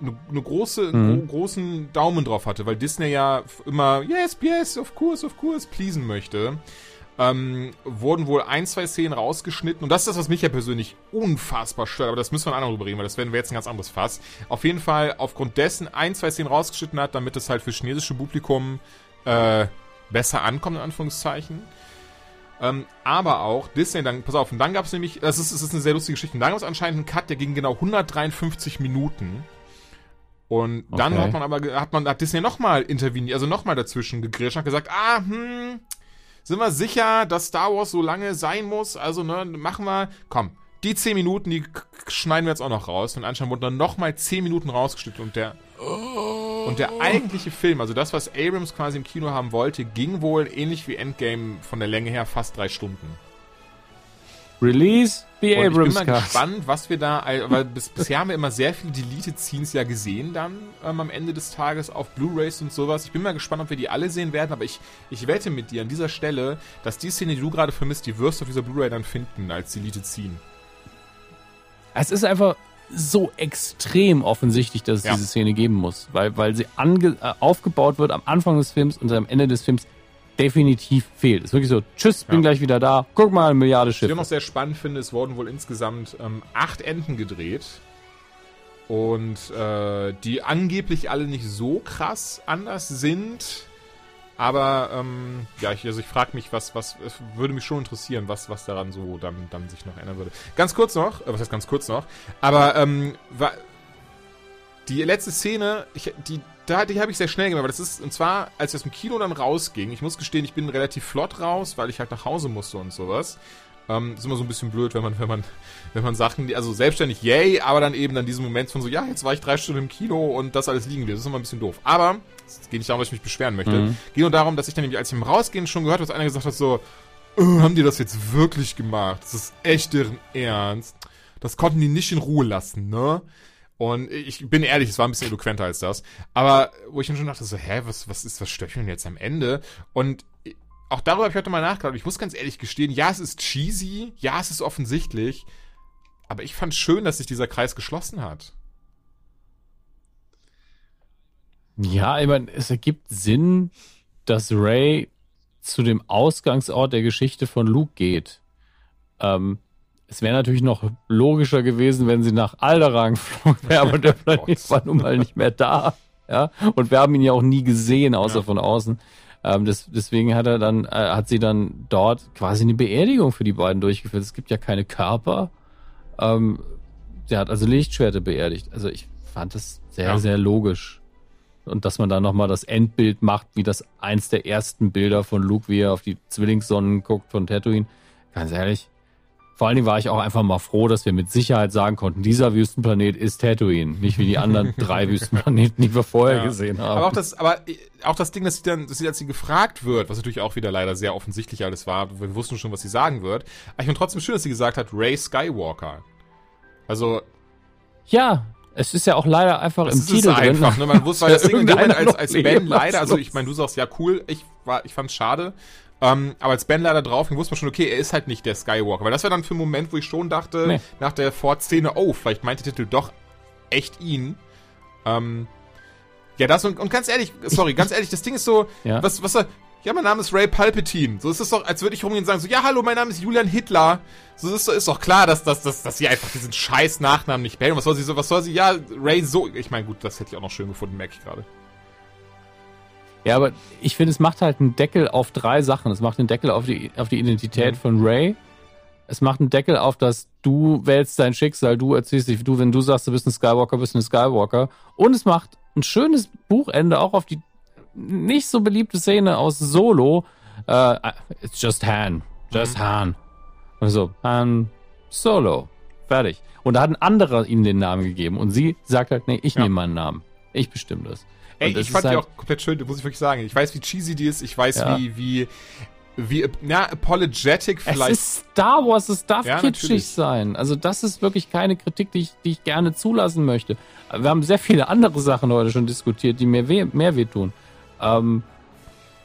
eine ne große, einen gro großen Daumen drauf hatte, weil Disney ja immer yes, yes, of course, of course, pleasen möchte, ähm, wurden wohl ein, zwei Szenen rausgeschnitten und das ist das, was mich ja persönlich unfassbar stört, aber das müssen wir ein andermal drüber reden, weil das werden wir jetzt ein ganz anderes Fass. Auf jeden Fall aufgrund dessen ein, zwei Szenen rausgeschnitten hat, damit es halt für chinesische Publikum äh, besser ankommt, in Anführungszeichen. Ähm, aber auch Disney, dann, pass auf, und dann gab es nämlich, das ist, das ist eine sehr lustige Geschichte, und dann gab es anscheinend einen Cut, der ging genau 153 Minuten. Und dann Okay. hat man aber, hat man, hat Disney nochmal interveniert, also nochmal dazwischen gegrätscht und hat gesagt, ah, hm, sind wir sicher, dass Star Wars so lange sein muss? Also, ne, machen wir, komm, die 10 Minuten, die schneiden wir jetzt auch noch raus. Und anscheinend wurden dann nochmal 10 Minuten rausgeschnitten und der, und der eigentliche Film, also das, was Abrams quasi im Kino haben wollte, ging wohl ähnlich wie Endgame von der Länge her fast drei Stunden. Release the Und ich bin Abrams mal Cut. gespannt, was wir da, weil bis, bisher haben wir immer sehr viele Deleted Scenes ja gesehen dann ähm, am Ende des Tages auf Blu-Rays und sowas. Ich bin mal gespannt, ob wir die alle sehen werden, aber ich, ich wette mit dir an dieser Stelle, dass die Szene, die du gerade vermisst, die wirst du auf dieser Blu-Ray dann finden als Deleted Scene. Es ist einfach so extrem offensichtlich, dass es Ja. diese Szene geben muss, weil, weil sie ange äh, aufgebaut wird am Anfang des Films und am Ende des Films definitiv fehlt. Es ist wirklich so, tschüss, bin Ja. gleich wieder da, guck mal, eine Milliarde Was ich Schiffe. noch sehr spannend finde, es wurden wohl insgesamt ähm, acht Enden gedreht. Und äh, die angeblich alle nicht so krass anders sind. Aber ähm, ja, ich, also ich frage mich, was, was, es würde mich schon interessieren, was, was daran so dann, dann sich noch ändern würde. Ganz kurz noch, äh, was heißt ganz kurz noch, aber ähm, wa, die letzte Szene, ich, die, da, die habe ich sehr schnell gemacht, weil das ist, und zwar, als ich aus dem Kino dann rausging, ich muss gestehen, ich bin relativ flott raus, weil ich halt nach Hause musste und sowas. Ähm, ist immer so ein bisschen blöd, wenn man, wenn man, wenn man Sachen, die- also selbstständig, yay, aber dann eben dann diesen Moment von so, ja, jetzt war ich drei Stunden im Kino und das alles liegen wird. Das ist immer ein bisschen doof. Aber, es geht nicht darum, dass ich mich beschweren möchte. Mhm. Geht nur darum, dass ich dann als ich im Rausgehen schon gehört habe, dass einer gesagt hat, so, "Äh, haben die das jetzt wirklich gemacht? Das ist echt deren Ernst. Das konnten die nicht in Ruhe lassen, ne? Und ich bin ehrlich, es war ein bisschen eloquenter als das. Aber wo ich dann schon dachte, so, hä, was, was ist das Stöcheln jetzt am Ende? Und auch darüber habe ich heute mal nachgedacht. Ich muss ganz ehrlich gestehen, ja, es ist cheesy, ja, es ist offensichtlich. Aber ich fand schön, dass sich dieser Kreis geschlossen hat. Ja, ich meine, es ergibt Sinn, dass Ray zu dem Ausgangsort der Geschichte von Luke geht. Ähm, es wäre natürlich noch logischer gewesen, wenn sie nach Alderaan geflogen wäre, aber der Planet war nun mal nicht mehr da. Ja, und wir haben ihn ja auch nie gesehen, außer Ja. von außen. Ähm, das, deswegen hat er dann, äh, hat sie dann dort quasi eine Beerdigung für die beiden durchgeführt. Es gibt ja keine Körper. Ähm, der hat also Lichtschwerte beerdigt. Also ich fand das sehr, Ja. sehr logisch. Und dass man da nochmal das Endbild macht, wie das eins der ersten Bilder von Luke, wie er auf die Zwillingssonnen guckt von Tatooine. Ganz ehrlich. Vor allen Dingen war ich auch einfach mal froh, dass wir mit Sicherheit sagen konnten, dieser Wüstenplanet ist Tatooine. Nicht wie die anderen drei Wüstenplaneten, die wir vorher Ja. gesehen haben. Aber auch das, aber äh, auch das Ding, dass sie dann, dass sie, als sie gefragt wird, was natürlich auch wieder leider sehr offensichtlich alles war, wir wussten schon, was sie sagen wird. Aber ich finde trotzdem schön, dass sie gesagt hat, Ray Skywalker. Also, ja, es ist ja auch leider einfach das im ist Titel es einfach, drin. ne? Man wusste, weil das Ding als, als Ben leider, also ich meine, du sagst, ja, cool, ich war, ich fand's schade. Ähm, aber als Ben leider drauf ging, wusste man schon, okay, er ist halt nicht der Skywalker. Weil das war dann für einen Moment, wo ich schon dachte, Nee. nach der Ford-Szene, oh, vielleicht meint der Titel doch echt ihn. Ähm, ja, das und, und ganz ehrlich, sorry, ganz ehrlich, das Ding ist so, Ja. was, was, ja, mein Name ist Ray Palpatine. So ist es doch, als würde ich rumgehen und sagen, so, ja, hallo, mein Name ist Julian Hitler. So ist, ist doch klar, dass, dass, dass, dass sie einfach diesen scheiß Nachnamen nicht behält. Was soll sie so, was soll sie, ja, Ray so, ich meine, gut, das hätte ich auch noch schön gefunden, merke ich gerade. Ja, aber ich finde, es macht halt einen Deckel auf drei Sachen. Es macht einen Deckel auf die, auf die Identität Mhm. von Ray. Es macht einen Deckel auf das, du wählst dein Schicksal, du erzählst dich, du, wenn du sagst, du bist ein Skywalker, bist du ein Skywalker. Und es macht ein schönes Buchende auch auf die nicht so beliebte Szene aus Solo. Äh, it's just Han. Just Han. Und so, Han Solo. Fertig. Und da hat ein anderer ihnen den Namen gegeben. Und sie sagt halt, nee, ich Ja. nehme meinen Namen. Ich bestimme das. Ey, ich fand ist die halt- auch komplett schön, muss ich wirklich sagen. Ich weiß, wie cheesy die ist, ich weiß, Ja. wie, wie, wie, na, apologetic vielleicht. Es ist Star Wars, es darf Ja, kitschig natürlich. sein. Also das ist wirklich keine Kritik, die ich, die ich gerne zulassen möchte. Wir haben sehr viele andere Sachen heute schon diskutiert, die mir weh, mehr wehtun. Ähm,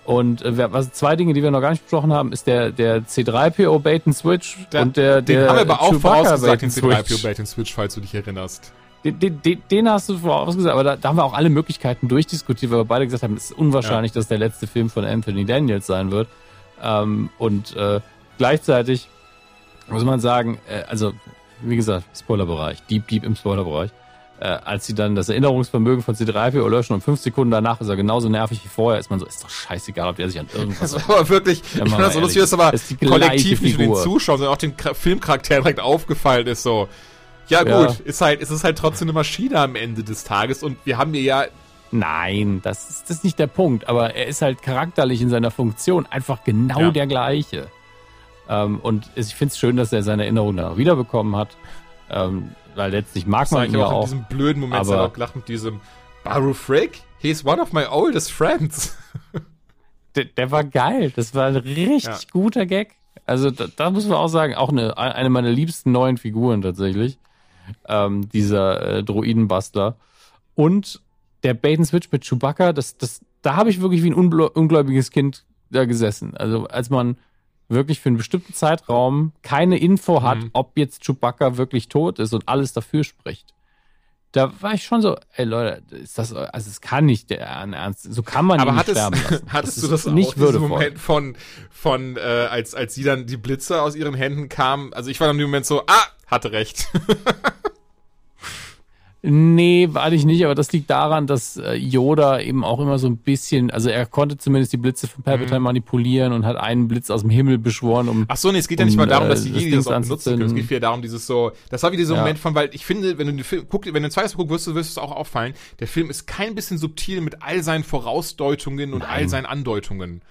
und äh, was zwei Dinge, die wir noch gar nicht besprochen haben, ist der, der C3PO Bait and Switch Da- und der, den der haben wir aber auch vorausgesagt, den Bait and C3PO Switch. Bait and Switch, falls du dich erinnerst. Den, den, den, hast du vorausgesagt, aber da, da haben wir auch alle Möglichkeiten durchdiskutiert, weil wir beide gesagt haben, es ist unwahrscheinlich, dass der letzte Film von Anthony Daniels sein wird. Ähm, und äh, gleichzeitig muss man sagen, äh, also wie gesagt, Spoilerbereich, deep, deep im Spoilerbereich. Äh, als sie dann das Erinnerungsvermögen von C3PO löschen und fünf Sekunden danach ist er genauso nervig wie vorher, ist man so, ist doch scheißegal, ob der sich an irgendwas Das war aber wirklich, Ja, ich fand das so lustig, dass aber das ist kollektiv nicht nur den. Zuschauern, sondern auch den Char- Filmcharakteren direkt aufgefallen ist, so, Ja, gut, ist halt, es ist halt trotzdem eine Maschine am Ende des Tages und wir haben hier ja. Nein, das ist, das ist nicht der Punkt, aber er ist halt charakterlich in seiner Funktion einfach genau ja. der gleiche. Ähm, und ich finde es schön, dass er seine Erinnerung auch wiederbekommen hat. Ähm, weil letztlich mag man ihn ja auch. In diesem blöden Moment aber, auch gelacht mit diesem Baru Frick, he's one of my oldest friends. der, der war geil. Das war ein richtig ja. guter Gag. Also da, da, muss man auch sagen, auch eine, eine meiner liebsten neuen Figuren tatsächlich. Ähm, dieser äh, Droidenbastler. Und der Bait Switch mit Chewbacca, das, das, da habe ich wirklich wie ein ungläubiges Kind da gesessen. Also als man wirklich für einen bestimmten Zeitraum keine Info hat, mhm. ob jetzt Chewbacca wirklich tot ist und alles dafür spricht da war ich schon so, ey Leute, ist das, also es kann nicht der Ernst, so kann man Aber nicht hattest, sterben lassen. Hattest das du das nicht auch, würdevoll. Moment von, von, äh, als, als sie dann die Blitze aus ihren Händen kamen, also ich war dann im Moment so, ah, hatte recht. Nee, war ich nicht, aber das liegt daran, dass äh, Yoda eben auch immer so ein bisschen, also er konnte zumindest die Blitze von Palpatine mhm. manipulieren und hat einen Blitz aus dem Himmel beschworen, um. Ach so, nee, es geht ja nicht mal darum, dass die Jedi das, das auch benutzen können. Es geht viel darum, dieses so, das war wieder so ein ja. Moment von, weil ich finde, wenn du den Film guckst, wenn du den zweiten guckst, wirst du, wirst es auch auffallen, der Film ist kein bisschen subtil mit all seinen Vorausdeutungen und Nein. all seinen Andeutungen.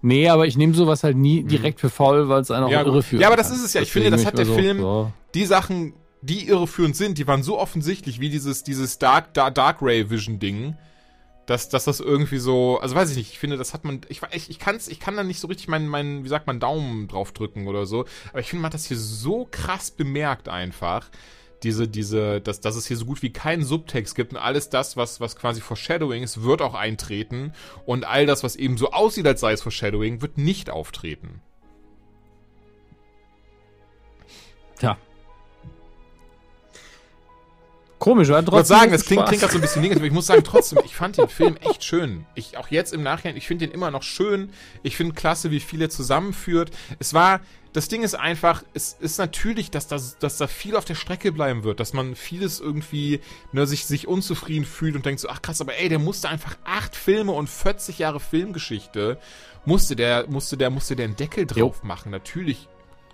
Nee, aber ich nehme sowas halt nie mhm. direkt für faul, weil es einen auch ja, irreführt. Ja, aber das ist es ja. Ich finde, das hat der so, Film, so. die Sachen die irreführend sind, die waren so offensichtlich wie dieses, dieses Dark, Dark, Dark Ray Vision Ding, dass, dass das irgendwie so, also weiß ich nicht, ich finde, das hat man, ich, ich, ich kann's, ich kann da nicht so richtig meinen, meinen, wie sagt man, Daumen drauf drücken oder so, aber ich finde, man hat das hier so krass bemerkt einfach, diese, diese, dass, dass es hier so gut wie keinen Subtext gibt und alles das, was, was quasi Foreshadowing ist, wird auch eintreten und all das, was eben so aussieht, als sei es Foreshadowing, wird nicht auftreten. Tja, Komisch, oder? Ich würde sagen, das klingt, klingt gerade so ein bisschen negativ. Ich muss sagen, trotzdem, ich fand den Film echt schön. Ich, auch jetzt im Nachhinein, ich finde den immer noch schön. Ich finde klasse, wie viele zusammenführt. Es war, das Ding ist einfach, es ist natürlich, dass, das, dass da viel auf der Strecke bleiben wird, dass man vieles irgendwie ne, sich, sich unzufrieden fühlt und denkt so, ach krass, aber ey, der musste einfach acht Filme und 40 Jahre Filmgeschichte, musste der, musste der, musste der einen Deckel drauf machen. Natürlich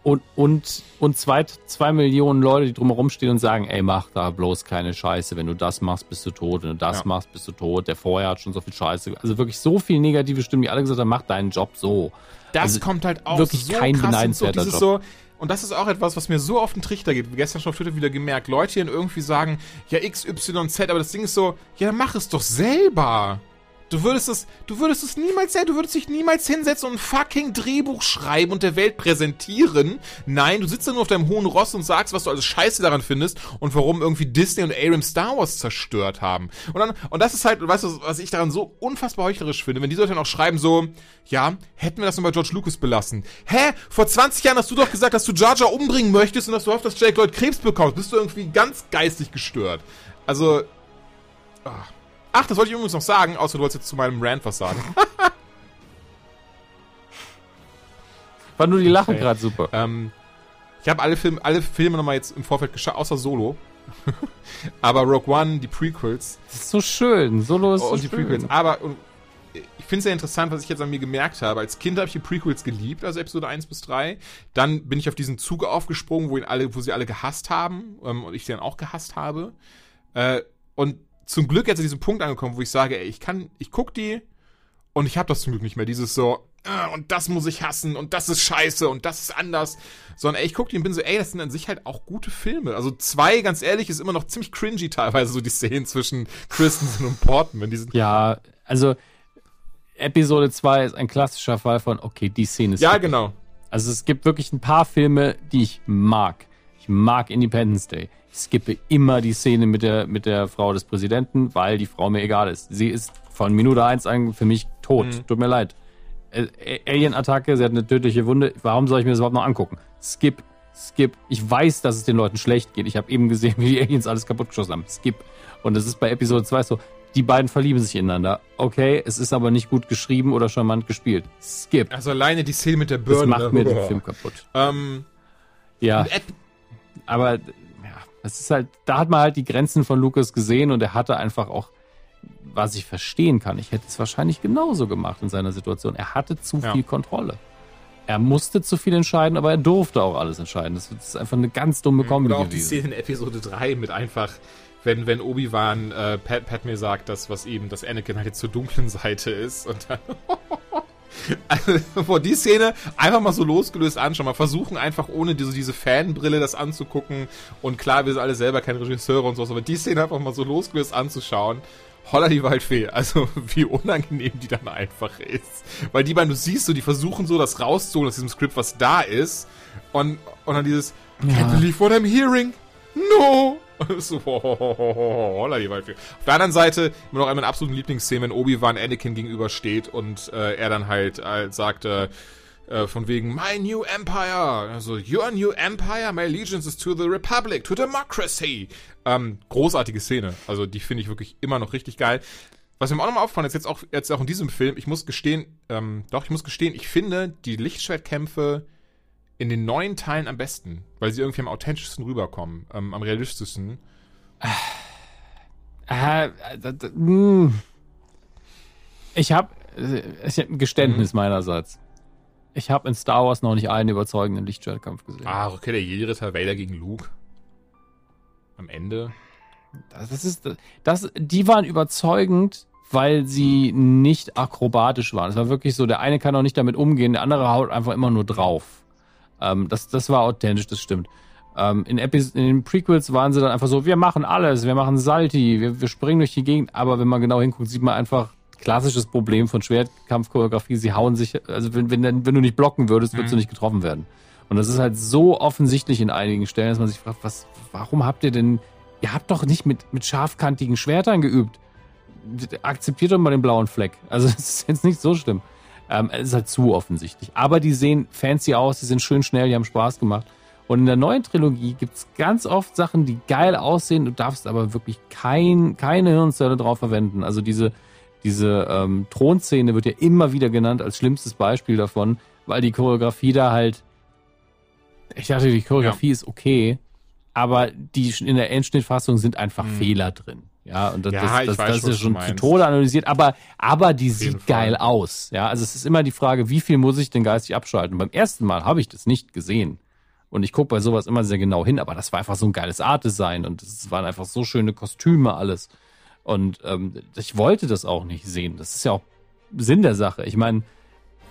und, und, und zwei, zwei Millionen Leute, die drumherum stehen und sagen, ey, mach da bloß keine Scheiße. Wenn du das machst, bist du tot. Wenn du das ja. machst, bist du tot. Der vorher hat schon so viel Scheiße. Also wirklich so viel negative Stimmen, die alle gesagt haben, mach deinen Job so. Das also kommt halt auch wirklich so kein beneidenswerter so, Job. So, und das ist auch etwas, was mir so auf den Trichter geht. Gestern schon auf Twitter wieder gemerkt. Leute, die dann irgendwie sagen, ja, X, Y, Z, aber das Ding ist so, ja, dann mach es doch selber. Du würdest es, du würdest es niemals sein, du würdest dich niemals hinsetzen und ein fucking Drehbuch schreiben und der Welt präsentieren. Nein, du sitzt da nur auf deinem hohen Ross und sagst, was du alles scheiße daran findest und warum irgendwie Disney und Abrams Star Wars zerstört haben. Und dann, und das ist halt, weißt du, was ich daran so unfassbar heuchlerisch finde, wenn die Leute dann auch schreiben so, ja, hätten wir das nur bei George Lucas belassen. Hä? Vor 20 Jahren hast du doch gesagt, dass du Jar Jar umbringen möchtest und dass du hoffst, dass Jake Lloyd Krebs bekommst. Bist du irgendwie ganz geistig gestört. Also, ach. Ach, das wollte ich übrigens noch sagen, außer du wolltest jetzt zu meinem Rant was sagen. War nur die Lachen okay. gerade super. Ähm, ich habe alle, Film, alle Filme nochmal jetzt im Vorfeld geschaut, außer Solo. Aber Rogue One, die Prequels. Das ist so schön. Solo ist und so die schön. Prequels. Aber und ich finde es sehr interessant, was ich jetzt an mir gemerkt habe. Als Kind habe ich die Prequels geliebt, also Episode 1 bis 3. Dann bin ich auf diesen Zug aufgesprungen, wo, ihn alle, wo sie alle gehasst haben ähm, und ich sie dann auch gehasst habe. Äh, und zum Glück jetzt an diesem Punkt angekommen, wo ich sage, ey, ich kann, ich guck die und ich habe das zum Glück nicht mehr. Dieses so, äh, und das muss ich hassen und das ist scheiße und das ist anders. Sondern ey, ich guck die und bin so, ey, das sind an sich halt auch gute Filme. Also zwei, ganz ehrlich, ist immer noch ziemlich cringy teilweise so die Szenen zwischen Christensen und Portman. Die sind ja, also Episode 2 ist ein klassischer Fall von, okay, die Szene ist. Ja, genau. Also es gibt wirklich ein paar Filme, die ich mag. Ich mag Independence Day. Ich skippe immer die Szene mit der, mit der Frau des Präsidenten, weil die Frau mir egal ist. Sie ist von Minute 1 an für mich tot. Mhm. Tut mir leid. Alien-Attacke, sie hat eine tödliche Wunde. Warum soll ich mir das überhaupt noch angucken? Skip, skip. Ich weiß, dass es den Leuten schlecht geht. Ich habe eben gesehen, wie die Aliens alles kaputt geschossen haben. Skip. Und es ist bei Episode 2 so, die beiden verlieben sich ineinander. Okay, es ist aber nicht gut geschrieben oder charmant gespielt. Skip. Also alleine die Szene mit der Birne. Das macht mir den Film kaputt. Ähm, ja. Aber es ist halt, da hat man halt die Grenzen von Lucas gesehen und er hatte einfach auch, was ich verstehen kann, ich hätte es wahrscheinlich genauso gemacht in seiner Situation. Er hatte zu ja. viel Kontrolle. er musste zu viel entscheiden, aber er durfte auch alles entscheiden. Das ist einfach eine ganz dumme Kombi Oder auch die. Szene in Episode 3 mit einfach, wenn, wenn Obi-Wan äh, Pat, Pat mir sagt, dass was eben, dass Anakin halt jetzt zur dunklen Seite ist und dann. Also, vor die Szene einfach mal so losgelöst anschauen. Mal versuchen einfach ohne diese, diese Fanbrille das anzugucken. Und klar, wir sind alle selber keine Regisseure und so, aber die Szene einfach mal so losgelöst anzuschauen. Holla die Waldfee. Also, wie unangenehm die dann einfach ist. Weil die beiden, du siehst so, die versuchen so das rauszuholen aus diesem Skript, was da ist. Und, und dann dieses, can't believe what I'm hearing. No! So, holla die Waldfee. Auf der anderen Seite, immer noch eine meiner absoluten Lieblingsszenen, wenn Obi-Wan Anakin gegenübersteht und äh, er dann halt äh, sagt, äh, äh, von wegen, my new empire. Also, your new empire, my allegiance is to the republic, to democracy. Ähm, großartige Szene. Also, die finde ich wirklich immer noch richtig geil. Was mir auch nochmal auffallen ist, jetzt auch, jetzt auch in diesem Film, ich muss gestehen, ähm, doch, ich muss gestehen, ich finde die Lichtschwertkämpfe in den neuen Teilen am besten, weil sie irgendwie am authentischsten rüberkommen, ähm, am realistischsten. Äh, d- d- mh. ich habe ich hab ein Geständnis Mhm. meinerseits. Ich habe in Star Wars noch nicht einen überzeugenden Lichtschwertkampf gesehen. Ah, okay, der Jedi-Ritter Vader gegen Luke. Am Ende. Das ist, das, die waren überzeugend, weil sie nicht akrobatisch waren. Es war wirklich so, der eine kann auch nicht damit umgehen, der andere haut einfach immer nur drauf. Ähm, das, das war authentisch, das stimmt. Ähm, in, in den Prequels waren sie dann einfach so, wir machen alles, wir machen Salti, wir, wir springen durch die Gegend, aber wenn man genau hinguckt, sieht man einfach klassisches Problem von Schwertkampfchoreografie, sie hauen sich, also wenn, wenn, wenn du nicht blocken würdest, würdest du nicht getroffen werden. Und das ist halt so offensichtlich in einigen Stellen, dass man sich fragt, was, warum habt ihr denn, ihr habt doch nicht mit, mit scharfkantigen Schwertern geübt. Akzeptiert doch mal den blauen Fleck. Also es ist jetzt nicht so schlimm. Ähm, es ist halt zu offensichtlich. Aber die sehen fancy aus, die sind schön schnell, die haben Spaß gemacht. Und in der neuen Trilogie gibt's ganz oft Sachen, die geil aussehen, du darfst aber wirklich kein, keine Hirnzelle drauf verwenden. Also diese, diese ähm, Thronszene wird ja immer wieder genannt als schlimmstes Beispiel davon, weil die Choreografie da halt. Ich dachte, die Choreografie ist okay, aber die in der Endschnittfassung sind einfach Fehler drin. Ja, und das, Ja, das, das, weiß das ist schon zu. Tode analysiert, aber, aber die sieht Fall. geil aus. Ja, also es ist immer die Frage, wie viel muss ich denn geistig abschalten? Beim ersten Mal habe ich das nicht gesehen. Und ich gucke bei sowas immer sehr genau hin, aber das war einfach so ein geiles Art-Design und es waren einfach so schöne Kostüme alles. Und ähm, ich wollte das auch nicht sehen. Das ist ja auch Sinn der Sache. Ich meine,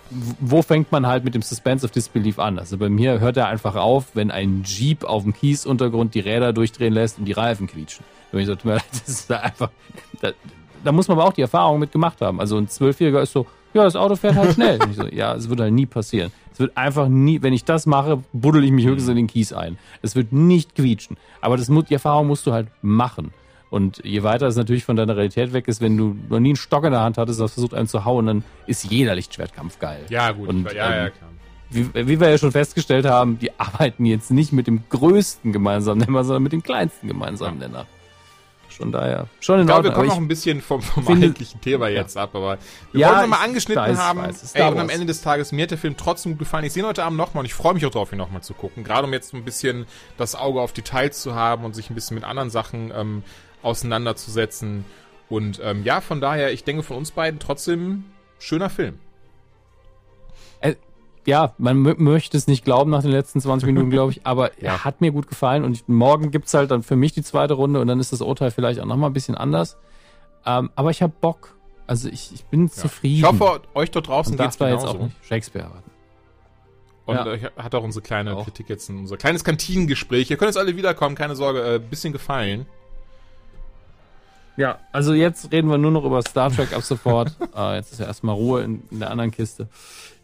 wo fängt man halt mit dem Suspense of Disbelief an? Also bei mir hört er einfach auf, wenn ein Jeep auf dem Kiesuntergrund die Räder durchdrehen lässt und die Reifen quietschen. Und ich leid, das ist da einfach, da, da muss man aber auch die Erfahrung mit gemacht haben. Also ein Zwölfjähriger ist so, ja, das Auto fährt halt schnell. So, ja, es wird halt nie passieren. Es wird einfach nie, wenn ich das mache, buddel ich mich höchstens in den Kies ein. Es wird nicht quietschen. Aber das, die Erfahrung musst du halt machen. Und je weiter es natürlich von deiner Realität weg ist, wenn du noch nie einen Stock in der Hand hattest, das versucht einen zu hauen, dann ist jeder Lichtschwertkampf geil. Ja, gut. Und, ja, ja, ähm, klar. Wie, wie wir ja schon festgestellt haben, die arbeiten jetzt nicht mit dem größten gemeinsamen Nenner, sondern mit dem kleinsten gemeinsamen Nenner. Schon daher, schon in Ich glaube, wir Ordnung. kommen aber noch ein bisschen vom, vom finde- eigentlichen Thema jetzt ab, aber wir Ja, wollen es nochmal ich angeschnitten weiß, haben. weiß, Ey, und am. Ende des Tages, mir hat der Film trotzdem gut gefallen. Ich sehe ihn heute Abend nochmal und ich freue mich auch drauf, ihn nochmal zu gucken. Gerade um jetzt ein bisschen das Auge auf Details zu haben und sich ein bisschen mit anderen Sachen ähm, auseinanderzusetzen. Und ähm, ja, von daher, ich denke von uns beiden trotzdem schöner Film. Äh, ja, man mö- möchte es nicht glauben nach den letzten 20 Minuten, glaube ich, aber Ja. er hat mir gut gefallen und ich, morgen gibt's halt dann für mich die zweite Runde und dann ist das Urteil vielleicht auch nochmal ein bisschen anders. Ähm, aber ich habe Bock. Also ich, ich bin zufrieden. Ich hoffe, euch dort draußen geht's zwar jetzt auch nicht Shakespeare erwarten. Und Ja. euch hat auch unsere kleine Auch. Kritik jetzt, unser kleines Kantinengespräch. Ihr könnt jetzt alle wiederkommen, keine Sorge, äh, bisschen gefallen. Ja, also jetzt reden wir nur noch über Star Trek ab sofort. äh, jetzt ist ja erstmal Ruhe in, in der anderen Kiste.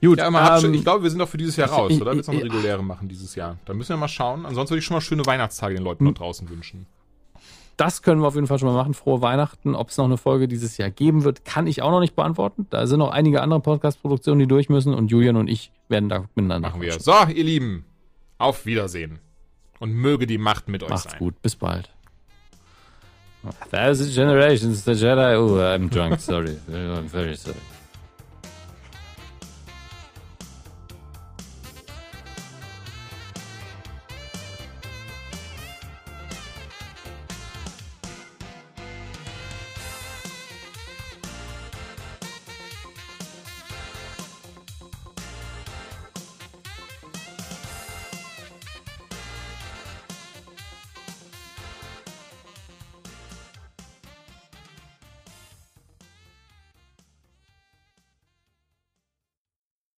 Gut, Ja, hat schon, ähm, ich glaube, wir sind doch für dieses Jahr raus, ich- oder? Willst du noch eine reguläre machen dieses Jahr? Da müssen wir mal schauen. Ansonsten würde ich schon mal schöne Weihnachtstage den Leuten Hm. da draußen wünschen. das können wir auf jeden Fall schon mal machen. Frohe Weihnachten. Ob es noch eine Folge dieses Jahr geben wird, kann ich auch noch nicht beantworten. Da sind noch einige andere Podcast-Produktionen, die durch müssen und Julian und ich werden da miteinander. Machen wir. So, ihr Lieben, auf Wiedersehen. Und möge die Macht mit euch Macht's sein. gut. Bis bald. Thousand generations, the Jedi. Oh, I'm drunk. Sorry. I'm very sorry.